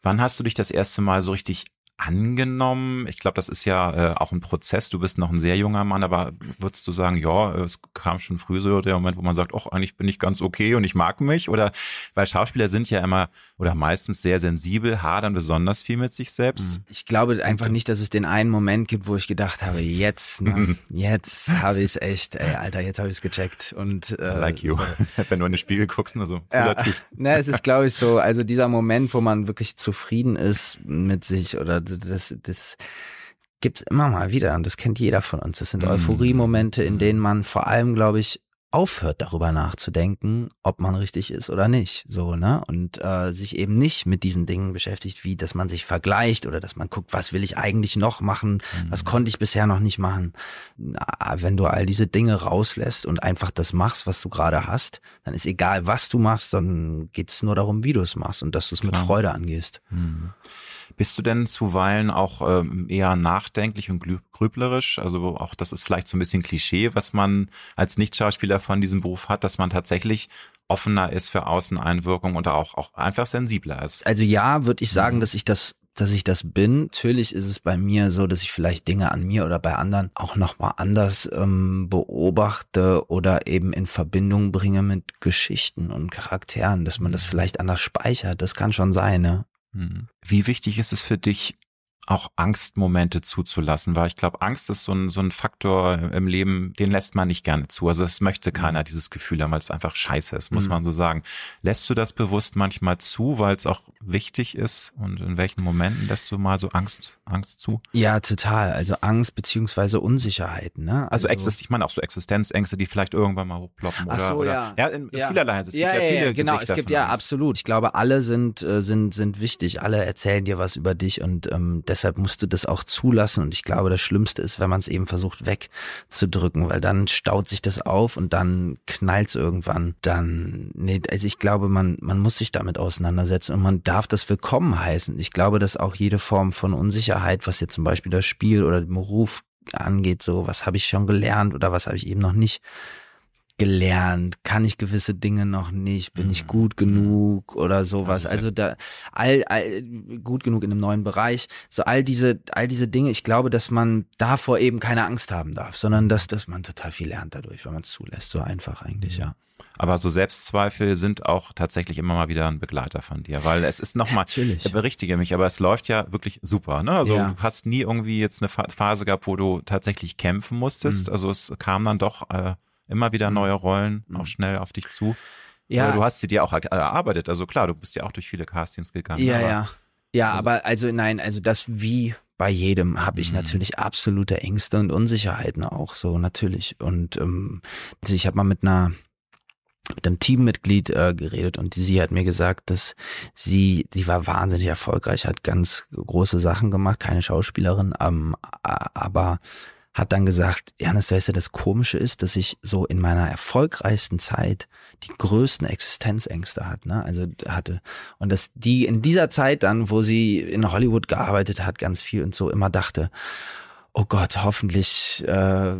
Wann hast du dich das erste Mal so richtig angenommen? Ich glaube, das ist ja äh, auch ein Prozess. Du bist noch ein sehr junger Mann, aber würdest du sagen, ja, es kam schon früh so der Moment, wo man sagt, ach, eigentlich bin ich ganz okay und ich mag mich? Oder weil Schauspieler sind ja immer oder meistens sehr sensibel, hadern besonders viel mit sich selbst. Mhm. Ich glaube einfach nicht, dass es den einen Moment gibt, wo ich gedacht habe, jetzt, ne, jetzt habe ich es echt, ey, Alter, jetzt habe ich es gecheckt. Und äh, like you. So. Wenn du in den Spiegel guckst, also ja, ne, es ist, glaube ich, so, also dieser Moment, wo man wirklich zufrieden ist mit sich oder das, das gibt's immer mal wieder und das kennt jeder von uns. Das sind mhm. Euphorie-Momente, in denen man vor allem, glaube ich, aufhört darüber nachzudenken, ob man richtig ist oder nicht, so ne und äh, sich eben nicht mit diesen Dingen beschäftigt, wie dass man sich vergleicht oder dass man guckt, was will ich eigentlich noch machen, mhm. was konnte ich bisher noch nicht machen. Na, wenn du all diese Dinge rauslässt und einfach das machst, was du gerade hast, dann ist egal, was du machst, dann geht's nur darum, wie du es machst und dass du es mit Freude angehst. Mhm. Bist du denn zuweilen auch ähm, eher nachdenklich und grüblerisch? Also auch das ist vielleicht so ein bisschen Klischee, was man als Nicht-Schauspieler von diesem Beruf hat, dass man tatsächlich offener ist für Außeneinwirkungen und auch, auch einfach sensibler ist. Also ja, würde ich sagen, mhm. dass ich das dass ich das bin. Natürlich ist es bei mir so, dass ich vielleicht Dinge an mir oder bei anderen auch nochmal anders ähm, beobachte oder eben in Verbindung bringe mit Geschichten und Charakteren, dass man das mhm. vielleicht anders speichert. Das kann schon sein, ne? Mhm. Wie wichtig ist es für dich, auch Angstmomente zuzulassen, weil ich glaube, Angst ist so ein, so ein Faktor im Leben, den lässt man nicht gerne zu. Also es möchte keiner mhm. dieses Gefühl haben, weil es einfach scheiße ist, muss mhm. man so sagen. Lässt du das bewusst manchmal zu, weil es auch wichtig ist? Und in welchen Momenten lässt du mal so Angst, Angst zu? Ja, total. Also Angst beziehungsweise Unsicherheiten. Ne? Also, also ich meine auch so Existenzängste, die vielleicht irgendwann mal hochploppen. Ach so, oder, ja. ja, in ja. vielerlei. Es ja, gibt ja, ja, genau. Gesichter es gibt ja absolut. Ich glaube, alle sind, äh, sind, sind wichtig. Alle erzählen dir was über dich und ähm, deshalb musst du das auch zulassen. Und ich glaube, das Schlimmste ist, wenn man es eben versucht wegzudrücken, weil dann staut sich das auf und dann knallt es irgendwann. Dann, nee, also ich glaube, man, man muss sich damit auseinandersetzen und man darf das willkommen heißen. Ich glaube, dass auch jede Form von Unsicherheit, was jetzt zum Beispiel das Spiel oder den Beruf angeht, so was habe ich schon gelernt oder was habe ich eben noch nicht gelernt? Kann ich gewisse Dinge noch nicht? Bin ich mhm. gut genug oder sowas? Also da all, all gut genug in einem neuen Bereich. So all diese all diese Dinge. Ich glaube, dass man davor eben keine Angst haben darf, sondern dass dass man total viel lernt dadurch, wenn man es zulässt. So einfach eigentlich, ja. Aber so Selbstzweifel sind auch tatsächlich immer mal wieder ein Begleiter von dir, weil es ist nochmal, ich berichtige mich, aber es läuft ja wirklich super. Ne? Also ja. du hast nie irgendwie jetzt eine Phase gehabt, wo du tatsächlich kämpfen musstest. Mhm. Also es kam dann doch äh, immer wieder neue mhm. Rollen, auch mhm. schnell auf dich zu. Ja. Aber du hast sie dir auch erarbeitet. Also klar, du bist ja auch durch viele Castings gegangen. Ja, ja. Ja, also, aber also nein, also das wie bei jedem habe ich mhm. natürlich absolute Ängste und Unsicherheiten auch so natürlich und ähm, also ich habe mal mit einer mit einem Teammitglied äh, geredet und sie hat mir gesagt, dass sie, die war wahnsinnig erfolgreich, hat ganz große Sachen gemacht, keine Schauspielerin, ähm, aber hat dann gesagt, Janis, weißt du, das Komische ist, dass ich so in meiner erfolgreichsten Zeit die größten Existenzängste hat, ne? Also hatte und dass die in dieser Zeit dann, wo sie in Hollywood gearbeitet hat, ganz viel und so immer dachte, oh Gott, hoffentlich, äh,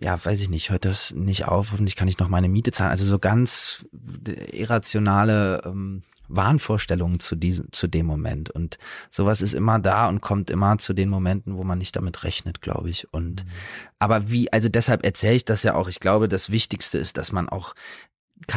ja, weiß ich nicht, hört das nicht auf, hoffentlich kann ich noch meine Miete zahlen. Also so ganz irrationale ähm, Wahnvorstellungen zu diesem, zu dem Moment. Und sowas ist immer da und kommt immer zu den Momenten, wo man nicht damit rechnet, glaube ich. Und, mhm. aber wie, also deshalb erzähle ich das ja auch. Ich glaube, das Wichtigste ist, dass man auch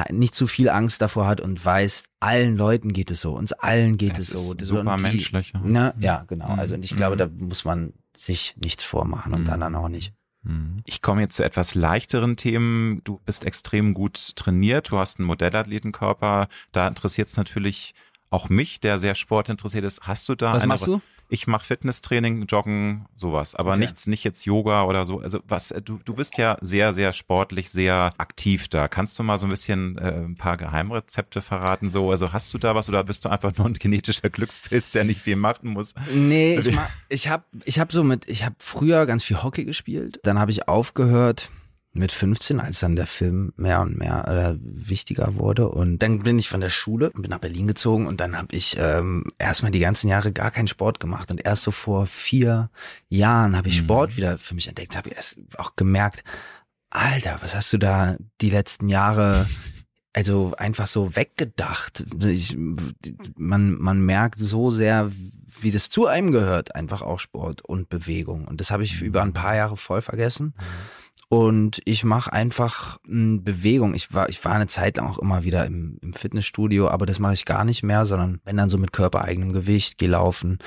nicht zu viel Angst davor hat und weiß, allen Leuten geht es so, uns allen geht es, es so. super die, menschlich. Ne, ja, genau. Also und ich glaube, mhm. da muss man sich nichts vormachen und dann, dann auch nicht. Mhm. Ich komme jetzt zu etwas leichteren Themen. Du bist extrem gut trainiert, du hast einen Modellathletenkörper. Da interessiert es natürlich auch mich, der sehr sportinteressiert ist. Hast du da Was machst du? Ich mache Fitnesstraining, Joggen, sowas, aber okay. nichts, nicht jetzt Yoga oder so. Also was, du, du bist ja sehr, sehr sportlich, sehr aktiv da. Kannst du mal so ein bisschen äh, ein paar Geheimrezepte verraten? So, also hast du da was oder bist du einfach nur ein genetischer Glückspilz, der nicht viel machen muss? Nee, ich, ich habe ich hab so mit, ich habe früher ganz viel Hockey gespielt, dann habe ich aufgehört mit 15, als dann der Film mehr und mehr äh, wichtiger wurde. Und dann bin ich von der Schule, bin nach Berlin gezogen und dann habe ich ähm, erstmal die ganzen Jahre gar keinen Sport gemacht. Und erst so vor vier Jahren habe ich mhm. Sport wieder für mich entdeckt, habe ich erst auch gemerkt, Alter, was hast du da die letzten Jahre also einfach so weggedacht. Ich, man, man merkt so sehr, wie das zu einem gehört, einfach auch Sport und Bewegung. Und das habe ich über ein paar Jahre voll vergessen. Und ich mache einfach m, Bewegung. Ich war, ich war eine Zeit lang auch immer wieder im, im Fitnessstudio, aber das mache ich gar nicht mehr, sondern wenn dann so mit körpereigenem Gewicht, geh laufen,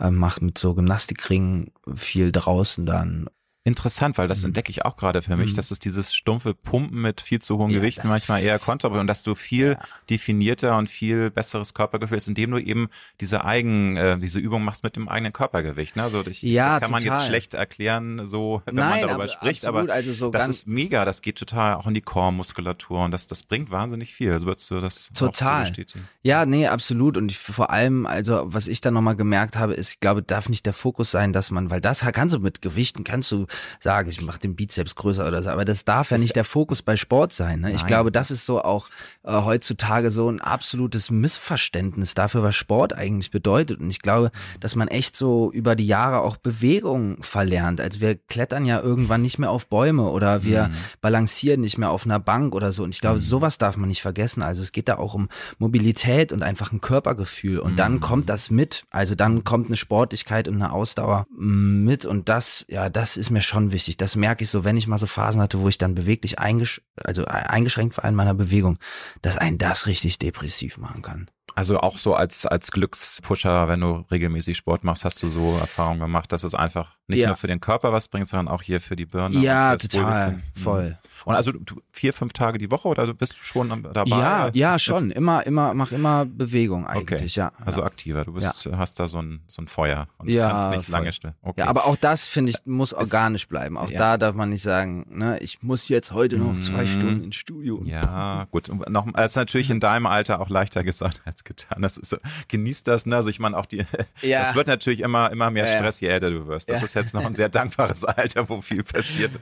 äh, mach mit so Gymnastikringen viel draußen dann Interessant, weil das Mhm. entdecke ich auch gerade für mich, Mhm. dass es dieses stumpfe Pumpen mit viel zu hohen Ja, Gewichten manchmal eher kontra und dass du viel Ja. definierter und viel besseres Körpergefühl hast, indem du eben diese eigen, äh, diese Übung machst mit dem eigenen Körpergewicht. Ne? Also ich, Ja, das kann man total. jetzt schlecht erklären, so wenn Nein, man darüber aber spricht, absolut, aber also so das ist mega, das geht total auch in die Core-Muskulatur und das, das bringt wahnsinnig viel. Also würdest du das auch so Total. bestätigen? Ja, nee, absolut. Und ich, vor allem, also was ich dann nochmal gemerkt habe, ist, ich glaube, darf nicht der Fokus sein, dass man, weil das kannst du mit Gewichten, kannst du sagen, ich mache den Bizeps größer oder so, aber das darf ja Das- nicht der Fokus bei Sport sein. Ne? Ich glaube, das ist so auch äh, heutzutage so ein absolutes Missverständnis dafür, was Sport eigentlich bedeutet. Und ich glaube, dass man echt so über die Jahre auch Bewegung verlernt. Also wir klettern ja irgendwann nicht mehr auf Bäume oder wir Mhm. balancieren nicht mehr auf einer Bank oder so. Und ich glaube, sowas darf man nicht vergessen. Also es geht da auch um Mobilität und einfach ein Körpergefühl. Und dann Mhm. kommt das mit. Also dann kommt eine Sportlichkeit und eine Ausdauer mit. Und das, ja, das ist mir schon wichtig. Das merke ich so, wenn ich mal so Phasen hatte, wo ich dann beweglich eingesch also e- eingeschränkt war in meiner Bewegung, dass einen das richtig depressiv machen kann. Also auch so als, als Glückspusher, wenn du regelmäßig Sport machst, hast du so Erfahrungen gemacht, dass es einfach nicht Ja. nur für den Körper was bringt, sondern auch hier für die Birne. ja, total. Voll. Und also du, vier, fünf Tage die Woche oder bist du schon dabei? Ja, ja, schon. Immer, immer, mach immer Bewegung eigentlich, ja. Also ja. aktiver. Du bist, hast da so ein, so ein Feuer und Ja, kannst nicht voll. lange still. Okay. Ja, aber auch das, finde ich, muss organisch bleiben. Auch Ja. da darf man nicht sagen, ne, ich muss jetzt heute noch zwei Mhm. Stunden ins Studio. Ja, gut. Und noch, das ist natürlich in deinem Alter auch leichter gesagt als getan. Das ist so, genieß das, ne? Also ich meine auch die, Ja. es wird natürlich immer, immer mehr Ja, ja. Stress, je älter du wirst. Das Ja. ist jetzt noch ein sehr dankbares Alter, wo viel passiert.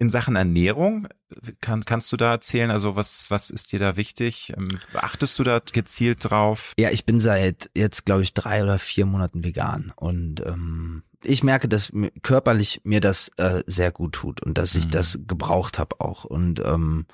In Sachen Ernährung, kann, kannst du da erzählen, also was, was ist dir da wichtig? Ähm, Achtest du da gezielt drauf? Ja, ich bin seit jetzt, glaube ich, drei oder vier Monaten vegan und ähm, ich merke, dass mir- körperlich mir das äh, sehr gut tut und dass ich Mhm. das gebraucht habe auch und ähm,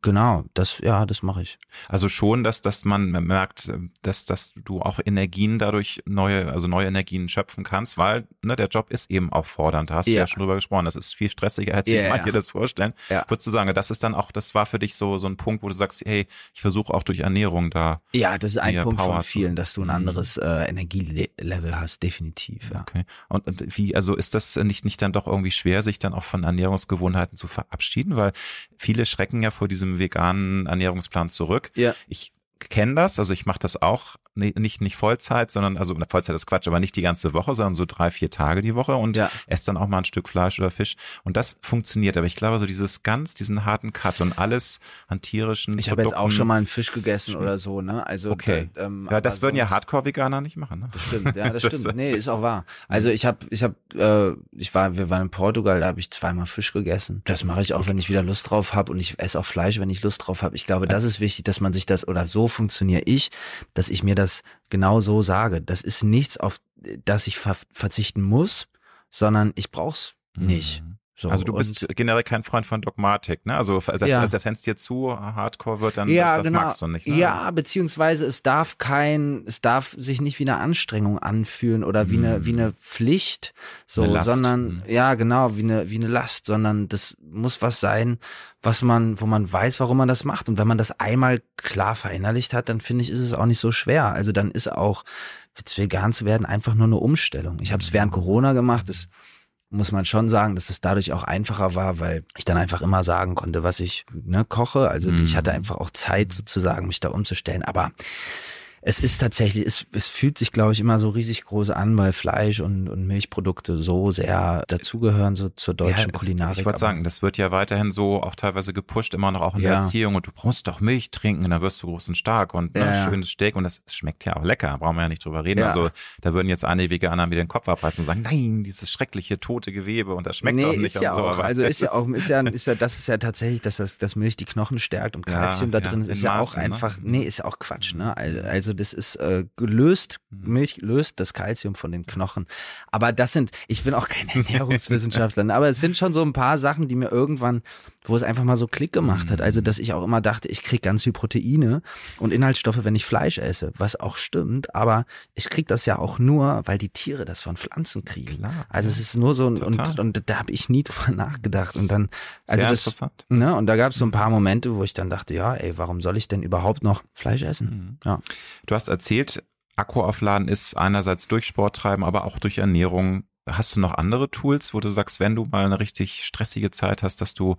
genau, das ja, das mache ich. Also schon, dass, dass man merkt, dass, dass du auch Energien dadurch neue, also neue Energien schöpfen kannst, weil ne, der Job ist eben auch fordernd. Da hast du Ja. ja schon drüber gesprochen. Das ist viel stressiger, als sich Ja, manche ja. das vorstellen. Ja. Würdest du sagen, das ist dann auch, das war für dich so, so ein Punkt, wo du sagst, hey, ich versuche auch durch Ernährung da. Ja, das ist ein Punkt Power von zu- vielen, dass du ein Mhm. anderes äh, Energielevel hast, definitiv. Ja. Okay. Und, und wie, also ist das nicht, nicht dann doch irgendwie schwer, sich dann auch von Ernährungsgewohnheiten zu verabschieden? Weil viele schrecken ja vor diesem veganen Ernährungsplan zurück. Ja. Ich kenne das, also ich mache das auch nicht nicht Vollzeit, sondern also Vollzeit ist Quatsch, aber nicht die ganze Woche, sondern so drei vier Tage die Woche und Ja. esse dann auch mal ein Stück Fleisch oder Fisch und das funktioniert. Aber ich glaube so dieses ganz diesen harten Cut und alles an tierischen Ich habe jetzt auch schon mal einen Fisch gegessen oder so, ne? Also Okay. da, ähm, Ja, das würden ja sonst- Hardcore-Veganer nicht machen. Ne? Das stimmt, ja, das Das- stimmt. Nee, ist auch wahr. Also ich habe, ich habe, äh, ich war, wir waren in Portugal, da habe ich zweimal Fisch gegessen. Das mache ich auch, wenn ich wieder Lust drauf habe und ich esse auch Fleisch, wenn ich Lust drauf habe. Ich glaube, das ist wichtig, dass man sich das oder so funktioniere ich, dass ich mir das genau so sage. Das ist nichts, auf das ich ver verzichten muss, sondern ich brauch's nicht. Mhm. So, Also du bist generell kein Freund von Dogmatik, ne? Also als, Ja. als der Fans dir zu hardcore wird, dann ja, das, genau. magst du nicht. Ne? Ja, beziehungsweise es darf kein, es darf sich nicht wie eine Anstrengung anfühlen oder wie eine, Mm. wie eine Pflicht, so, Eine sondern, Mm. ja, genau, wie eine, wie eine Last, sondern das muss was sein, was man, wo man weiß, warum man das macht. Und wenn man das einmal klar verinnerlicht hat, dann finde ich, ist es auch nicht so schwer. Also dann ist auch, jetzt vegan zu werden, einfach nur eine Umstellung. Ich habe es während Corona gemacht, das muss man schon sagen, dass es dadurch auch einfacher war, weil ich dann einfach immer sagen konnte, was ich ne, koche. Also Mhm. ich hatte einfach auch Zeit sozusagen, mich da umzustellen. Aber es ist tatsächlich, es, es fühlt sich, glaube ich, immer so riesig groß an, weil Fleisch und, und Milchprodukte so sehr dazugehören, so zur deutschen das- Kulinarik. Ich wollte sagen, das wird ja weiterhin so auch teilweise gepusht, immer noch auch in der Ja. Erziehung und du brauchst doch Milch trinken, dann wirst du groß und stark und ne, Ja, ja. schönes Steak und das schmeckt ja auch lecker, brauchen wir ja nicht drüber reden. Ja. Also da würden jetzt einige Veganer mir den Kopf abreißen und sagen, nein, dieses schreckliche tote Gewebe und das schmeckt nee, doch nicht ist ja und so. auch. Also das ist ja auch, ist ja, ist ja, das ist ja tatsächlich, dass das, dass Milch die Knochen stärkt und Ja, Kalzium da ja, drin ist, ist ja auch Maßen, ne? einfach, nee, ist ja auch Quatsch, ne? Al- Also das ist äh, gelöst, Mhm. Milch löst das Kalzium von den Knochen. Aber das sind, ich bin auch kein Ernährungswissenschaftler, ne? aber es sind schon so ein paar Sachen, die mir irgendwann wo es einfach mal so Klick gemacht hat. Also, dass ich auch immer dachte, ich krieg ganz viel Proteine und Inhaltsstoffe, wenn ich Fleisch esse, was auch stimmt, aber ich krieg das ja auch nur, weil die Tiere das von Pflanzen kriegen. Klar, also es ist nur so ein, und, und da habe ich nie drüber nachgedacht. Und dann, also Sehr das, interessant. ne, und da gab es so ein paar Momente, wo ich dann dachte, ja, ey, warum soll ich denn überhaupt noch Fleisch essen? Mhm. Ja. Du hast erzählt, Akku aufladen ist einerseits durch Sport treiben, aber auch durch Ernährung. Hast du noch andere Tools, wo du sagst, wenn du mal eine richtig stressige Zeit hast, dass du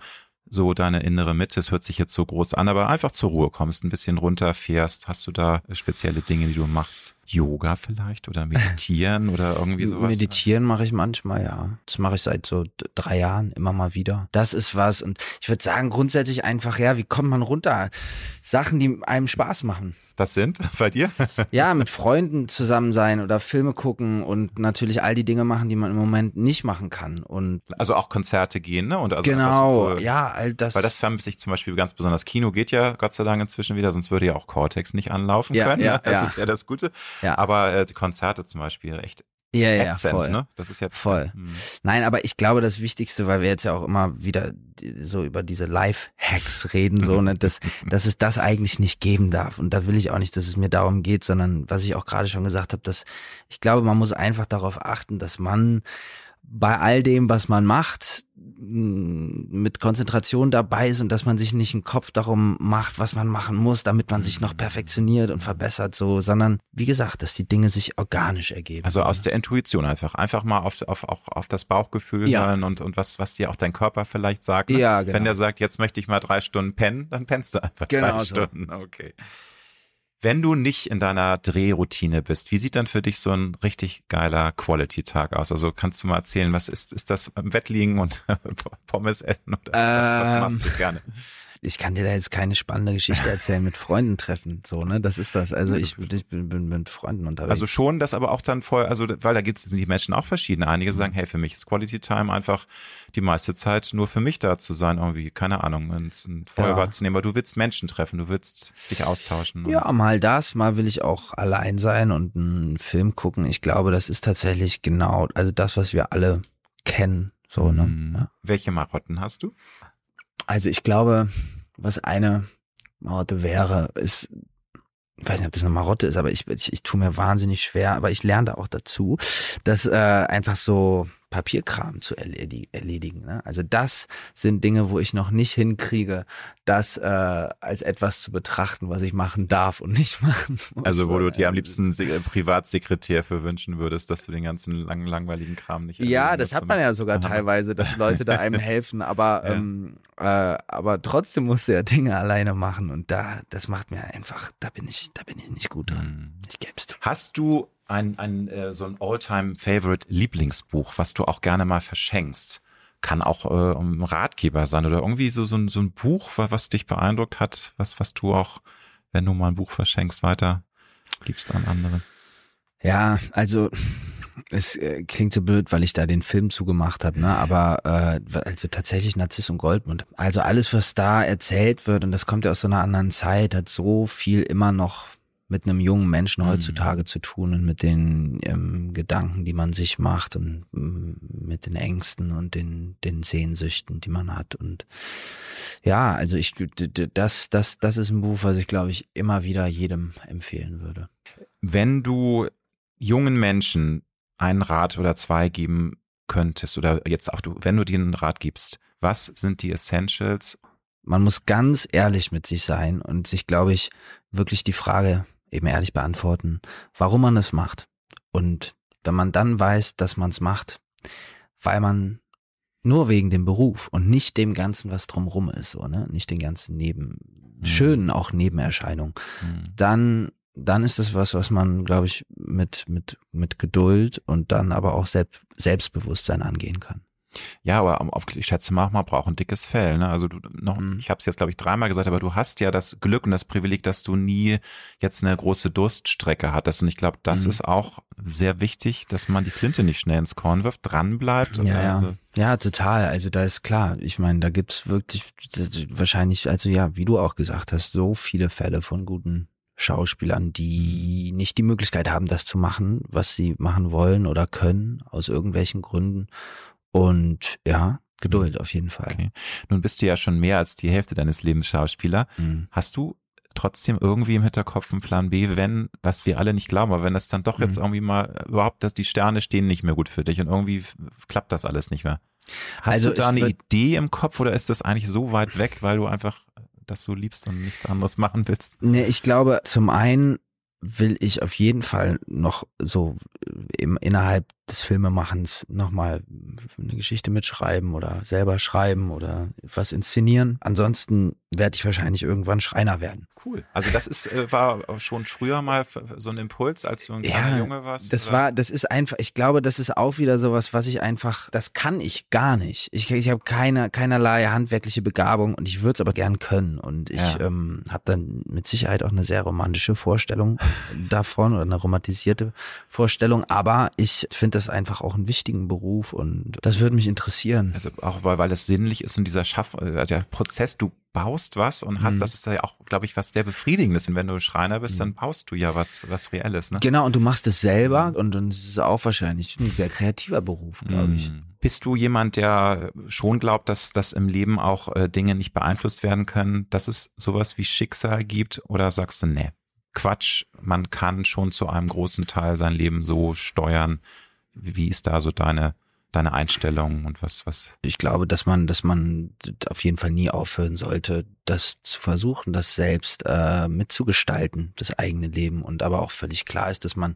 so deine innere Mitte, es hört sich jetzt so groß an, aber einfach zur Ruhe kommst, ein bisschen runterfährst. Hast du da spezielle Dinge, die du machst? Yoga vielleicht oder meditieren oder irgendwie sowas? Meditieren mache ich manchmal, ja. Das mache ich seit so drei Jahren immer mal wieder. Das ist was. Und ich würde sagen, grundsätzlich einfach, ja, wie kommt man runter? Sachen, die einem Spaß machen. Was sind bei dir? Ja, mit Freunden zusammen sein oder Filme gucken und natürlich all die Dinge machen, die man im Moment nicht machen kann. Und Also auch Konzerte gehen, ne? Und also genau, so, ja, all das. Weil das vermisse ich zum Beispiel ganz besonders. Kino geht ja Gott sei Dank inzwischen wieder, sonst würde ja auch Cortex nicht anlaufen Ja, können. ja, ne? das ja. ist ja das Gute. Ja. Aber äh, die Konzerte zum Beispiel echt ja, ja, ätzend, voll. ne? Das ist ja Voll. Hm. Nein, aber ich glaube, das Wichtigste, weil wir jetzt ja auch immer wieder so über diese Life-Hacks reden, so, ne, dass, dass es das eigentlich nicht geben darf. Und da will ich auch nicht, dass es mir darum geht, sondern was ich auch gerade schon gesagt habe, dass ich glaube, man muss einfach darauf achten, dass man bei all dem, was man macht, mit Konzentration dabei ist und dass man sich nicht einen Kopf darum macht, was man machen muss, damit man sich noch perfektioniert und verbessert, so, sondern wie gesagt, dass die Dinge sich organisch ergeben. Also aus der Intuition einfach. Einfach mal auf, auf, auf, auf das Bauchgefühl Ja. hören und, und was, was dir auch dein Körper vielleicht sagt. Ne? Ja, genau. Wenn der sagt, jetzt möchte ich mal drei Stunden pennen, dann pennst du einfach Genau drei so. Stunden. Okay. Wenn du nicht in deiner Drehroutine bist, wie sieht dann für dich so ein richtig geiler Quality-Tag aus? Also kannst du mal erzählen, was ist, ist das im Bett liegen und Pommes essen oder was, was Ähm, machst du gerne? Ich kann dir da jetzt keine spannende Geschichte erzählen mit Freunden treffen, so, ne? Das ist das. Also ich, ich bin, bin mit Freunden unterwegs. Also schon, das aber auch dann voll, also weil da gibt's, sind die Menschen auch verschieden. Einige Mhm. sagen, hey, für mich ist Quality Time einfach die meiste Zeit nur für mich da zu sein, irgendwie, keine Ahnung, ins- ein Feuerbad Ja. zu nehmen, aber du willst Menschen treffen, du willst dich austauschen. ja, mal das, mal will ich auch allein sein und einen Film gucken. Ich glaube, das ist tatsächlich genau, also das, was wir alle kennen, so, ne? Mhm. Ja. Welche Marotten hast du? Also ich glaube, was eine Marotte wäre, ist, ich weiß nicht, ob das eine Marotte ist, aber ich, ich, ich tue mir wahnsinnig schwer, aber ich lerne da auch dazu, dass äh, einfach so Papierkram zu erledi erledigen. Ne? Also das sind Dinge, wo ich noch nicht hinkriege, das äh, als etwas zu betrachten, was ich machen darf und nicht machen muss. Also wo du dir am Äh, liebsten Se- Privatsekretär für wünschen würdest, dass du den ganzen langen, langweiligen Kram nicht Ja, das hat man ja sogar Aha. teilweise, dass Leute da einem helfen, aber Ja. ähm, äh, aber trotzdem musst du ja Dinge alleine machen und da das macht mir einfach, da bin ich, da bin ich nicht gut drin. Mhm. Ich gäb's. Hast du ein, ein äh, so ein All-Time-Favorite-Lieblingsbuch, was du auch gerne mal verschenkst? Kann auch äh, ein Ratgeber sein oder irgendwie so, so, ein, so ein Buch, wa- was dich beeindruckt hat, was, was du auch, wenn du mal ein Buch verschenkst, weiter gibst an andere. Ja, also es äh, klingt so blöd, weil ich da den Film zugemacht habe, ne? Aber äh, also tatsächlich Narziss und Goldmund. Also alles, was da erzählt wird, und das kommt ja aus so einer anderen Zeit, hat so viel immer noch mit einem jungen Menschen Mhm. heutzutage zu tun und mit den ähm, Gedanken, die man sich macht und ähm, mit den Ängsten und den, den Sehnsüchten, die man hat. Und ja, also ich das, das, das ist ein Buch, was ich, glaube ich, immer wieder jedem empfehlen würde. Wenn du jungen Menschen einen Rat oder zwei geben könntest oder jetzt auch du, wenn du dir einen Rat gibst, was sind die Essentials? man muss ganz ehrlich mit sich sein und sich, glaube ich, wirklich die Frage eben ehrlich beantworten, warum man es macht. Und wenn man dann weiß, dass man es macht, weil man nur wegen dem Beruf und nicht dem Ganzen, was drumrum ist, so, ne, nicht den ganzen Neben, schönen auch Nebenerscheinungen, Hm. dann, dann ist das was, was man, glaube ich, mit, mit, mit Geduld und dann aber auch Selbst, Selbstbewusstsein angehen kann. Ja, aber auf, ich schätze mal, man braucht ein dickes Fell. Ne? Also du noch, Mhm. ich habe es jetzt glaube ich dreimal gesagt, aber du hast ja das Glück und das Privileg, dass du nie jetzt eine große Durststrecke hattest. Und ich glaube, das Mhm. ist auch sehr wichtig, dass man die Flinte nicht schnell ins Korn wirft, dran bleibt. Ja, ja. Also, Ja, total. Also da ist klar. Ich meine, da gibt's wirklich wahrscheinlich, also ja, wie du auch gesagt hast, so viele Fälle von guten Schauspielern, die nicht die Möglichkeit haben, das zu machen, was sie machen wollen oder können, aus irgendwelchen Gründen. Und ja, Geduld auf jeden Fall. Okay. Nun bist du ja schon mehr als die Hälfte deines Lebens Schauspieler. Mhm. Hast du trotzdem irgendwie im Hinterkopf einen Plan B, wenn, was wir alle nicht glauben, aber wenn das dann doch jetzt Mhm. irgendwie mal überhaupt, dass die Sterne stehen nicht mehr gut für dich und irgendwie klappt das alles nicht mehr. Hast Also du da eine Idee im Kopf oder ist das eigentlich so weit weg, weil du einfach das so liebst und nichts anderes machen willst? Nee, ich glaube, zum einen will ich auf jeden Fall noch so im, innerhalb des Filmemachens nochmal eine Geschichte mitschreiben oder selber schreiben oder was inszenieren. Ansonsten werde ich wahrscheinlich irgendwann Schreiner werden. Cool. Also das ist, äh, war schon früher mal so ein Impuls, als du ein Ja, kleiner Junge warst? Das oder? war, das ist einfach, ich glaube, das ist auch wieder sowas, was ich einfach, das kann ich gar nicht. Ich, ich habe keine, keinerlei handwerkliche Begabung und ich würde es aber gern können. Und ich Ja. ähm, habe dann mit Sicherheit auch eine sehr romantische Vorstellung davon oder eine romantisierte Vorstellung. Aber ich finde das einfach auch einen wichtigen Beruf und das würde mich interessieren. Also auch weil, weil es sinnlich ist und dieser Schaff, äh, der Prozess, du baust was und hast, Mhm. das ist ja auch, glaube ich, was sehr befriedigendes. Und wenn du Schreiner bist, Mhm. dann baust du ja was, was Reelles, ne? Genau, und du machst es selber und, und es ist auch wahrscheinlich ein sehr kreativer Beruf, glaube ich. Mhm. Bist du jemand, der schon glaubt, dass, dass im Leben auch äh, Dinge nicht beeinflusst werden können, dass es sowas wie Schicksal gibt? Oder sagst du, nee, Quatsch, man kann schon zu einem großen Teil sein Leben so steuern? Wie ist da so deine, deine Einstellung und was, was? Ich glaube, dass man, dass man auf jeden Fall nie aufhören sollte, das zu versuchen, das selbst äh, mitzugestalten, das eigene Leben. Und aber auch völlig klar ist, dass man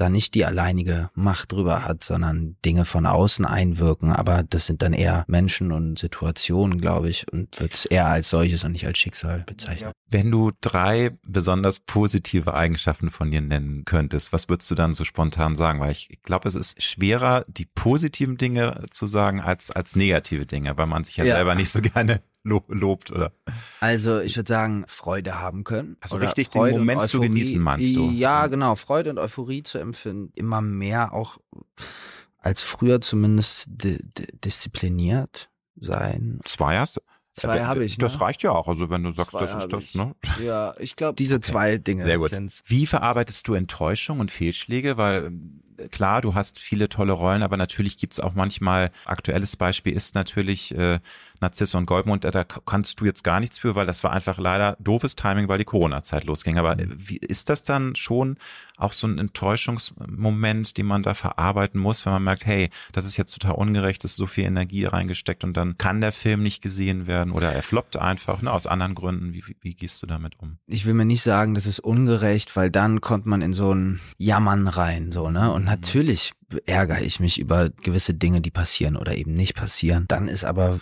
da nicht die alleinige Macht drüber hat, sondern Dinge von außen einwirken. Aber das sind dann eher Menschen und Situationen, glaube ich, und wird es eher als solches und nicht als Schicksal bezeichnet. Wenn du drei besonders positive Eigenschaften von dir nennen könntest, was würdest du dann so spontan sagen? Weil ich glaube, es ist schwerer, die positiven Dinge zu sagen als, als negative Dinge, weil man sich ja, Ja. selber nicht so gerne lo lobt, oder? Also ich würde sagen, Freude haben können. Also richtig den Freude und Moment zu genießen, meinst du? Ja, genau. Freude und Euphorie zu empfinden. Immer mehr auch als früher zumindest di di diszipliniert sein. Zwei hast du? Zwei Äh, habe ich, Das ne? reicht ja auch. Also wenn du sagst, Zwei das ist das, ich. ne? Ja, ich glaube, diese zwei Dinge Sehr gut. sind's. Wie verarbeitest du Enttäuschung und Fehlschläge? Weil ähm, klar, du hast viele tolle Rollen, aber natürlich gibt's auch manchmal, aktuelles Beispiel ist natürlich äh, Narzisso und Goldmund, da k- kannst du jetzt gar nichts für, weil das war einfach leider doofes Timing, weil die Corona-Zeit losging. Aber äh, wie ist das dann schon auch so ein Enttäuschungsmoment, den man da verarbeiten muss, wenn man merkt, hey, das ist jetzt total ungerecht, es ist so viel Energie reingesteckt und dann kann der Film nicht gesehen werden oder er floppt einfach, ne, aus anderen Gründen. Wie, wie, wie gehst du damit um? Ich will mir nicht sagen, das ist ungerecht, weil dann kommt man in so ein Jammern rein, so, ne? Und natürlich ärgere ich mich über gewisse Dinge, die passieren oder eben nicht passieren. Dann ist aber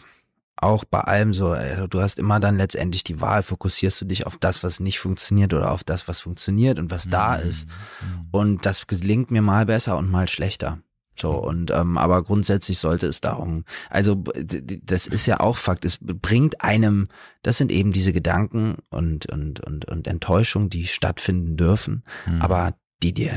auch bei allem so, äh, du hast immer dann letztendlich die Wahl, fokussierst du dich auf das, was nicht funktioniert oder auf das, was funktioniert und was da ist. Und das gelingt mir mal besser und mal schlechter. So, und ähm, aber grundsätzlich sollte es darum, also das ist ja auch Fakt, es bringt einem, das sind eben diese Gedanken und, und, und, und Enttäuschungen, die stattfinden dürfen, Mhm. aber die dir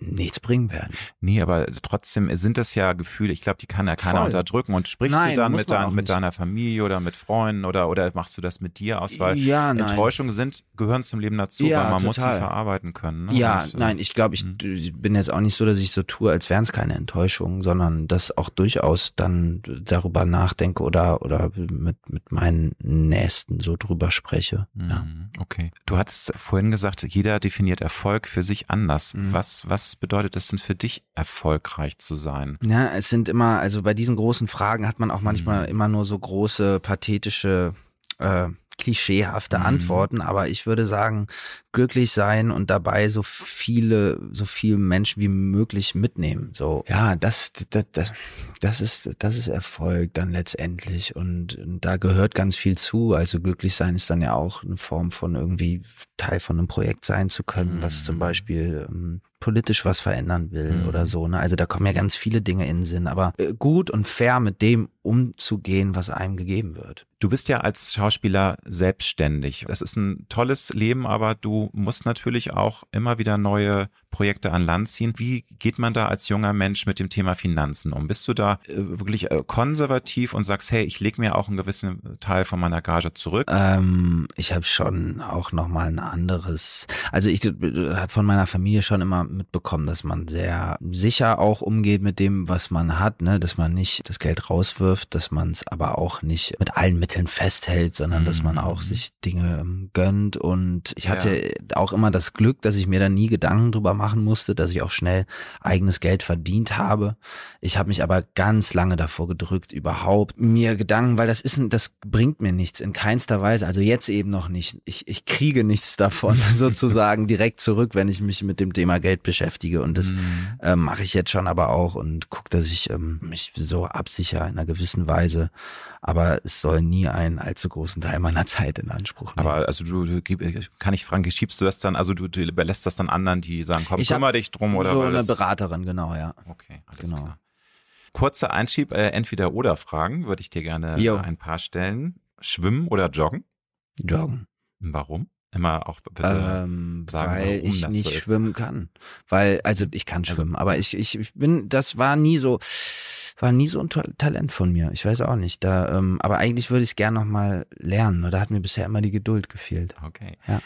nichts bringen werden. Nee, aber trotzdem sind das ja Gefühle, ich glaube, die kann ja keiner Voll. unterdrücken. Und sprichst Nein, du dann mit, dein, mit deiner Familie oder mit Freunden oder, oder machst du das mit dir aus? Weil ja. Enttäuschungen sind, gehören zum Leben dazu, Ja, weil man muss sie total. verarbeiten können. Ne? Ja, Und, äh, nein, ich glaube, ich Mhm. ich bin jetzt auch nicht so, dass ich so tue, als wären es keine Enttäuschungen, sondern dass auch durchaus dann darüber nachdenke oder oder mit mit meinen Nächsten so drüber spreche. Ja. Mhm, Okay. Du hattest vorhin gesagt, jeder definiert Erfolg für sich anders. Mhm. Was, was bedeutet es denn für dich, erfolgreich zu sein? Ja, es sind immer, also bei diesen großen Fragen hat man auch manchmal Mhm. immer nur so große, pathetische, äh, klischeehafte Mhm. Antworten, aber ich würde sagen, glücklich sein und dabei so viele, so viele Menschen wie möglich mitnehmen. So, ja, das, das, das, das ist, das ist Erfolg dann letztendlich und, und da gehört ganz viel zu. Also glücklich sein ist dann ja auch eine Form von irgendwie Teil von einem Projekt sein zu können, was zum Mhm. Beispiel ähm, politisch was verändern will Mhm. oder so. Ne? Also da kommen ja ganz viele Dinge in den Sinn, aber äh, gut und fair mit dem umzugehen, was einem gegeben wird. Du bist ja als Schauspieler selbstständig. Das ist ein tolles Leben, aber du musst natürlich auch immer wieder neue Projekte an Land ziehen. Wie geht man da als junger Mensch mit dem Thema Finanzen um? Bist du da äh, wirklich äh, konservativ und sagst, hey, ich lege mir auch einen gewissen Teil von meiner Gage zurück? Ähm, ich habe schon auch noch mal ein anderes, also ich habe von meiner Familie schon immer mitbekommen, dass man sehr sicher auch umgeht mit dem, was man hat, ne? dass man nicht das Geld rauswirft, dass man es aber auch nicht mit allen Mitteln festhält, sondern mhm. dass man auch mhm. sich Dinge ähm, gönnt. Und ich hatte ja. auch immer das Glück, dass ich mir da nie Gedanken drüber machen musste, dass ich auch schnell eigenes Geld verdient habe. Ich habe mich aber ganz lange davor gedrückt, überhaupt mir Gedanken, weil das ist, das bringt mir nichts in keinster Weise. Also jetzt eben noch nicht. Ich, ich kriege nichts davon sozusagen direkt zurück, wenn ich mich mit dem Thema Geld beschäftige. Und das mhm. ähm, mache ich jetzt schon aber auch und gucke, dass ich ähm, mich so absichere in einer gewissen Weise. Aber es soll nie einen allzu großen Teil meiner Zeit in Anspruch nehmen. Aber also du, du kann ich fragen, schiebst du das dann, also du, du überlässt das dann anderen, die sagen, komm, ich kümmere dich drum oder so eine Beraterin, genau, ja. Okay, alles genau. klar. Kurzer Einschieb, äh, entweder oder Fragen würde ich dir gerne jo. ein paar stellen. Schwimmen oder joggen? Joggen. Warum? Immer auch bitte ähm, sagen, weil warum ich das nicht so schwimmen kann. Weil, also ich kann also schwimmen, aber ich, ich, ich bin, das war nie so, war nie so ein Talent von mir. Ich weiß auch nicht. Da, ähm, aber eigentlich würde ich es gerne nochmal lernen. Da hat mir bisher immer die Geduld gefehlt. Okay. Ja.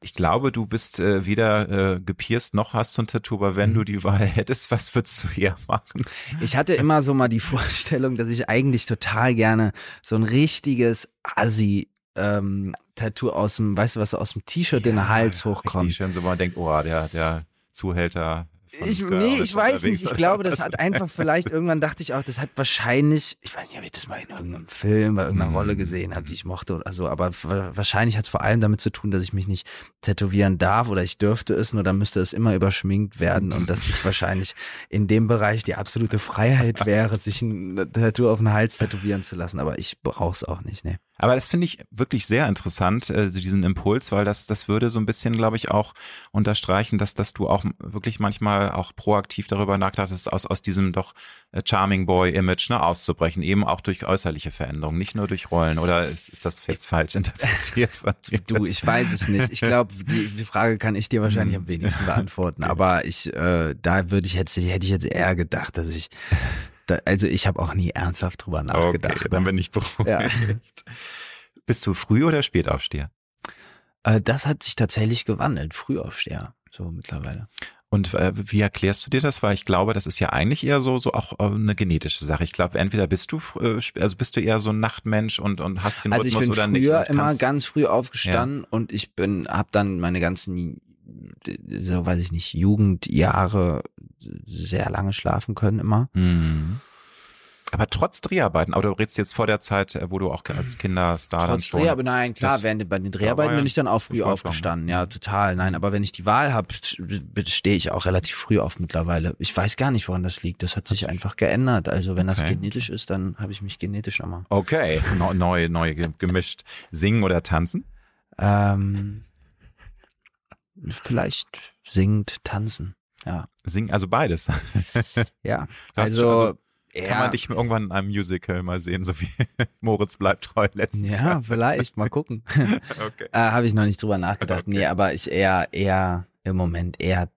Ich glaube, du bist äh, weder äh, gepierst noch hast du ein Tattoo, aber wenn mhm. du die Wahl hättest, was würdest du eher machen? Ich hatte immer so mal die Vorstellung, dass ich eigentlich total gerne so ein richtiges Assi ähm, Tattoo aus dem, weißt du was, aus dem T-Shirt ja, in den Hals hochkommt. Schön, so man denkt, oh, der, der Zuhälter ich, nee, ich weiß nicht. Ich glaube, das hat einfach vielleicht, irgendwann dachte ich auch, das hat wahrscheinlich, ich weiß nicht, ob ich das mal in irgendeinem Film, bei irgendeiner Rolle mhm. gesehen habe, die ich mochte oder so, aber wahrscheinlich hat es vor allem damit zu tun, dass ich mich nicht tätowieren darf oder ich dürfte es, nur dann müsste es immer überschminkt werden und dass ich wahrscheinlich in dem Bereich die absolute Freiheit wäre, sich ein Tattoo auf den Hals tätowieren zu lassen, aber ich brauche es auch nicht, ne. Aber das finde ich wirklich sehr interessant, äh, diesen Impuls, weil das, das würde so ein bisschen, glaube ich, auch unterstreichen, dass, dass du auch wirklich manchmal auch proaktiv darüber nachdachtest, aus, aus diesem doch äh, Charming Boy-Image ne, auszubrechen, eben auch durch äußerliche Veränderungen, nicht nur durch Rollen. Oder ist, ist das jetzt falsch interpretiert? du, ich weiß es nicht. Ich glaube, die, die Frage kann ich dir wahrscheinlich am wenigsten beantworten. Aber ich, äh, da würde ich jetzt, hätte ich jetzt eher gedacht, dass ich da, also ich habe auch nie ernsthaft drüber nachgedacht. Okay, dann bin ich beruhigt. Ja. Bist du Früh- oder Spätaufsteher? Äh, das hat sich tatsächlich gewandelt. Frühaufsteher, so mittlerweile. Und äh, wie erklärst du dir das? Weil ich glaube, das ist ja eigentlich eher so so auch äh, eine genetische Sache. Ich glaube, entweder bist du äh, also bist du eher so ein Nachtmensch und und hast den also Rhythmus ich bin oder früher nicht. immer ganz früh aufgestanden ja. und ich bin habe dann meine ganzen so weiß ich nicht Jugendjahre sehr lange schlafen können immer. Mhm. Aber trotz Dreharbeiten, aber du redest jetzt vor der Zeit, äh, wo du auch als Kinderstar trotz dann. Dreharbeiten, nein, klar, während bei den Dreharbeiten ja, bin ich dann auch früh aufgestanden. Ja, total. Nein, aber wenn ich die Wahl habe, stehe ich auch relativ früh auf mittlerweile. Ich weiß gar nicht, woran das liegt. Das hat sich einfach geändert. Also wenn okay. das genetisch ist, dann habe ich mich genetisch nochmal. Okay, neu, neu gemischt. Singen oder tanzen? Ähm, vielleicht singend, tanzen. Ja. Singen, also beides. ja, also, also kann ja. man dich irgendwann in einem Musical mal sehen, so wie Moritz bleibt treu letztes ja, Jahr. Ja, vielleicht, mal gucken. okay. äh, Habe ich noch nicht drüber nachgedacht. Okay. Nee, aber ich eher, eher im Moment eher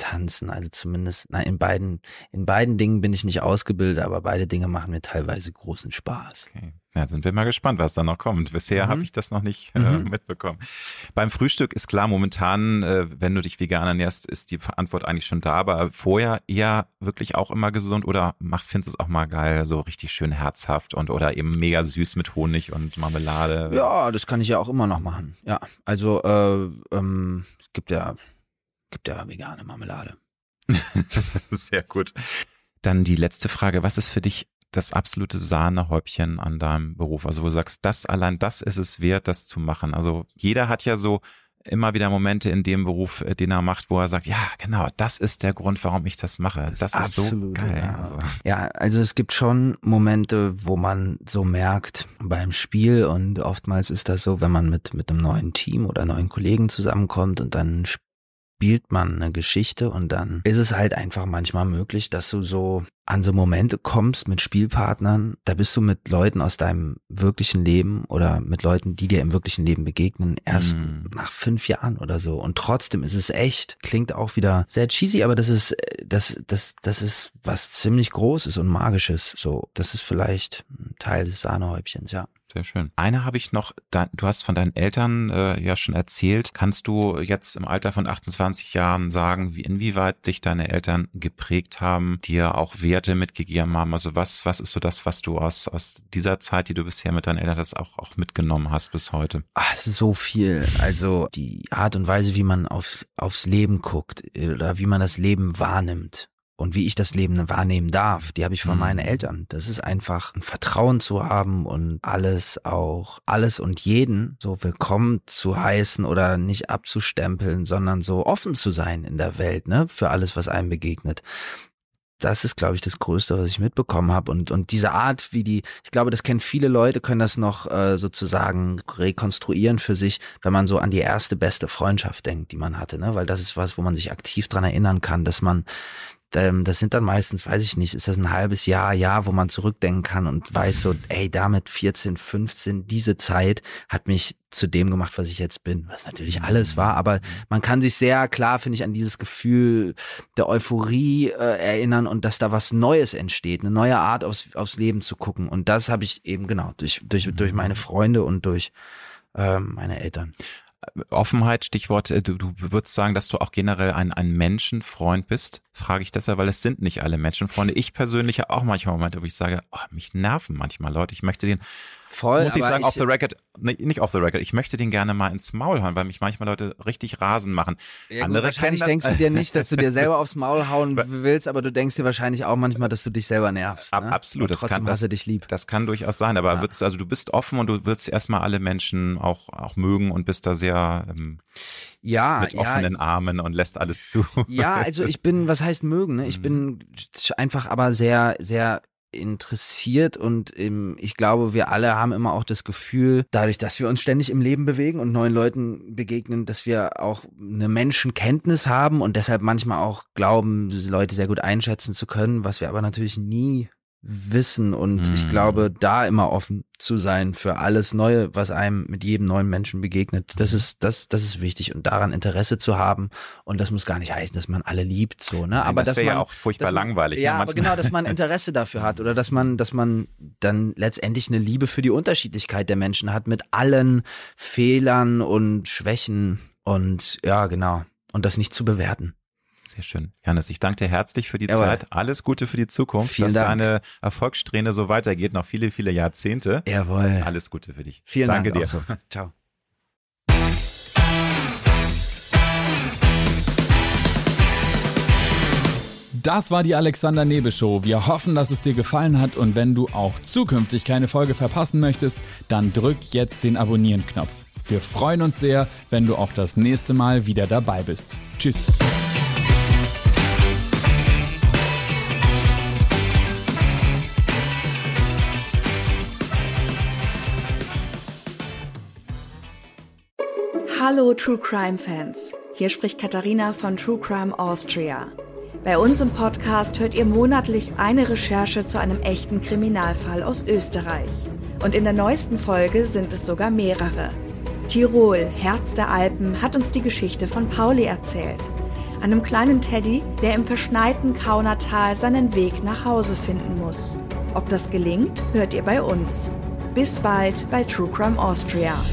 tanzen. Also zumindest, na, in beiden, in beiden Dingen bin ich nicht ausgebildet, aber beide Dinge machen mir teilweise großen Spaß. Okay. Ja, sind wir mal gespannt, was da noch kommt. Bisher mhm. habe ich das noch nicht äh, mhm. mitbekommen. Beim Frühstück ist klar, momentan, äh, wenn du dich vegan ernährst, ist die Antwort eigentlich schon da, aber vorher eher wirklich auch immer gesund oder machst, findest du es auch mal geil, so richtig schön herzhaft und oder eben mega süß mit Honig und Marmelade? Ja, das kann ich ja auch immer noch machen. Ja, also äh, ähm, es gibt ja, gibt ja vegane Marmelade. Sehr gut. Dann die letzte Frage. Was ist für dich das absolute Sahnehäubchen an deinem Beruf? Also wo du sagst, das allein das ist es wert, das zu machen. Also jeder hat ja so immer wieder Momente in dem Beruf, äh, den er macht, wo er sagt, ja, genau, das ist der Grund, warum ich das mache. Das Absolut, ist so geil. Ja. Also. ja, also es gibt schon Momente, wo man so merkt beim Spiel und oftmals ist das so, wenn man mit, mit einem neuen Team oder neuen Kollegen zusammenkommt und dann spielt man eine Geschichte und dann ist es halt einfach manchmal möglich, dass du so an so Momente kommst mit Spielpartnern, da bist du mit Leuten aus deinem wirklichen Leben oder mit Leuten, die dir im wirklichen Leben begegnen, erst mm. nach fünf Jahren oder so. Und trotzdem ist es echt, klingt auch wieder sehr cheesy, aber das ist, das, das, das ist was ziemlich Großes und Magisches. So, das ist vielleicht ein Teil des Sahnehäubchens, ja. Sehr schön. Eine habe ich noch, du hast von deinen Eltern äh, ja schon erzählt. Kannst du jetzt im Alter von 28 Jahren sagen, wie inwieweit dich deine Eltern geprägt haben, dir auch Werte mitgegeben haben? Also was, was ist so das, was du aus, aus dieser Zeit, die du bisher mit deinen Eltern hast, auch, auch mitgenommen hast bis heute? Ach, so viel. Also die Art und Weise, wie man aufs, aufs Leben guckt oder wie man das Leben wahrnimmt und wie ich das Leben wahrnehmen darf, die habe ich von mhm. meinen Eltern. Das ist einfach ein Vertrauen zu haben und alles auch, alles und jeden so willkommen zu heißen oder nicht abzustempeln, sondern so offen zu sein in der Welt, ne, für alles, was einem begegnet das ist, glaube ich, das Größte, was ich mitbekommen habe. Und, und diese Art, wie die, ich glaube, das kennen viele Leute, können das noch äh, sozusagen rekonstruieren für sich, wenn man so an die erste beste Freundschaft denkt, die man hatte. Ne? Weil das ist was, wo man sich aktiv dran erinnern kann, dass man das sind dann meistens, weiß ich nicht, ist das ein halbes Jahr, Jahr, wo man zurückdenken kann und weiß so, ey, damit 14, 15, diese Zeit hat mich zu dem gemacht, was ich jetzt bin, was natürlich alles war, aber man kann sich sehr klar, finde ich, an dieses Gefühl der Euphorie äh, erinnern und dass da was Neues entsteht, eine neue Art aufs, aufs Leben zu gucken. Und das habe ich eben genau durch, durch, durch meine Freunde und durch ähm, meine Eltern. Offenheit, Stichwort, äh, du, du würdest sagen, dass du auch generell ein, ein Menschenfreund bist, frage ich deshalb, weil es sind nicht alle Menschenfreunde. Ich persönlich habe auch manchmal Momente, wo ich sage, oh, mich nerven manchmal Leute. Ich möchte den Voll, muss ich sagen, ich, off the record, nee, nicht off the record, ich möchte den gerne mal ins Maul hauen, weil mich manchmal Leute richtig Rasen machen. Ja, Andere gut, wahrscheinlich denkst du dir nicht, dass du dir selber aufs Maul hauen willst, aber du denkst dir wahrscheinlich auch manchmal, dass du dich selber nervst. Ne? Absolut, das kann, das, dich lieb. das kann durchaus sein, aber ja. würdest, also du bist offen und du wirst erstmal alle Menschen auch, auch mögen und bist da sehr ähm, ja, mit offenen ja. Armen und lässt alles zu. Ja, also ich bin, was heißt mögen, ne? Ich mhm. bin einfach aber sehr, sehr interessiert und im, ich glaube, wir alle haben immer auch das Gefühl, dadurch, dass wir uns ständig im Leben bewegen und neuen Leuten begegnen, dass wir auch eine Menschenkenntnis haben und deshalb manchmal auch glauben, Leute sehr gut einschätzen zu können, was wir aber natürlich nie wissen und mhm. ich glaube, da immer offen zu sein für alles Neue, was einem mit jedem neuen Menschen begegnet. Das ist, das, das ist wichtig und daran Interesse zu haben. Und das muss gar nicht heißen, dass man alle liebt, so, ne? aber das wäre ja auch furchtbar man, langweilig. Ne, ja, ne? aber genau, dass man Interesse dafür hat oder dass man, dass man dann letztendlich eine Liebe für die Unterschiedlichkeit der Menschen hat mit allen Fehlern und Schwächen und ja, genau. Und das nicht zu bewerten. Sehr schön. Janis, ich danke dir herzlich für die Jawohl. Zeit. Alles Gute für die Zukunft, Vielen dass Dank. deine Erfolgssträhne so weitergeht, noch viele, viele Jahrzehnte. Jawohl. Alles Gute für dich. Vielen danke Dank. Danke dir. Ciao. Das war die Alexander Nebe Show. Wir hoffen, dass es dir gefallen hat und wenn du auch zukünftig keine Folge verpassen möchtest, dann drück jetzt den Abonnieren-Knopf. Wir freuen uns sehr, wenn du auch das nächste Mal wieder dabei bist. Tschüss. Hallo True Crime Fans. Hier spricht Katharina von True Crime Austria. Bei uns im Podcast hört ihr monatlich eine Recherche zu einem echten Kriminalfall aus Österreich. Und in der neuesten Folge sind es sogar mehrere. Tirol, Herz der Alpen, hat uns die Geschichte von Pauli erzählt. Einem kleinen Teddy, der im verschneiten Kaunertal seinen Weg nach Hause finden muss. Ob das gelingt, hört ihr bei uns. Bis bald bei True Crime Austria.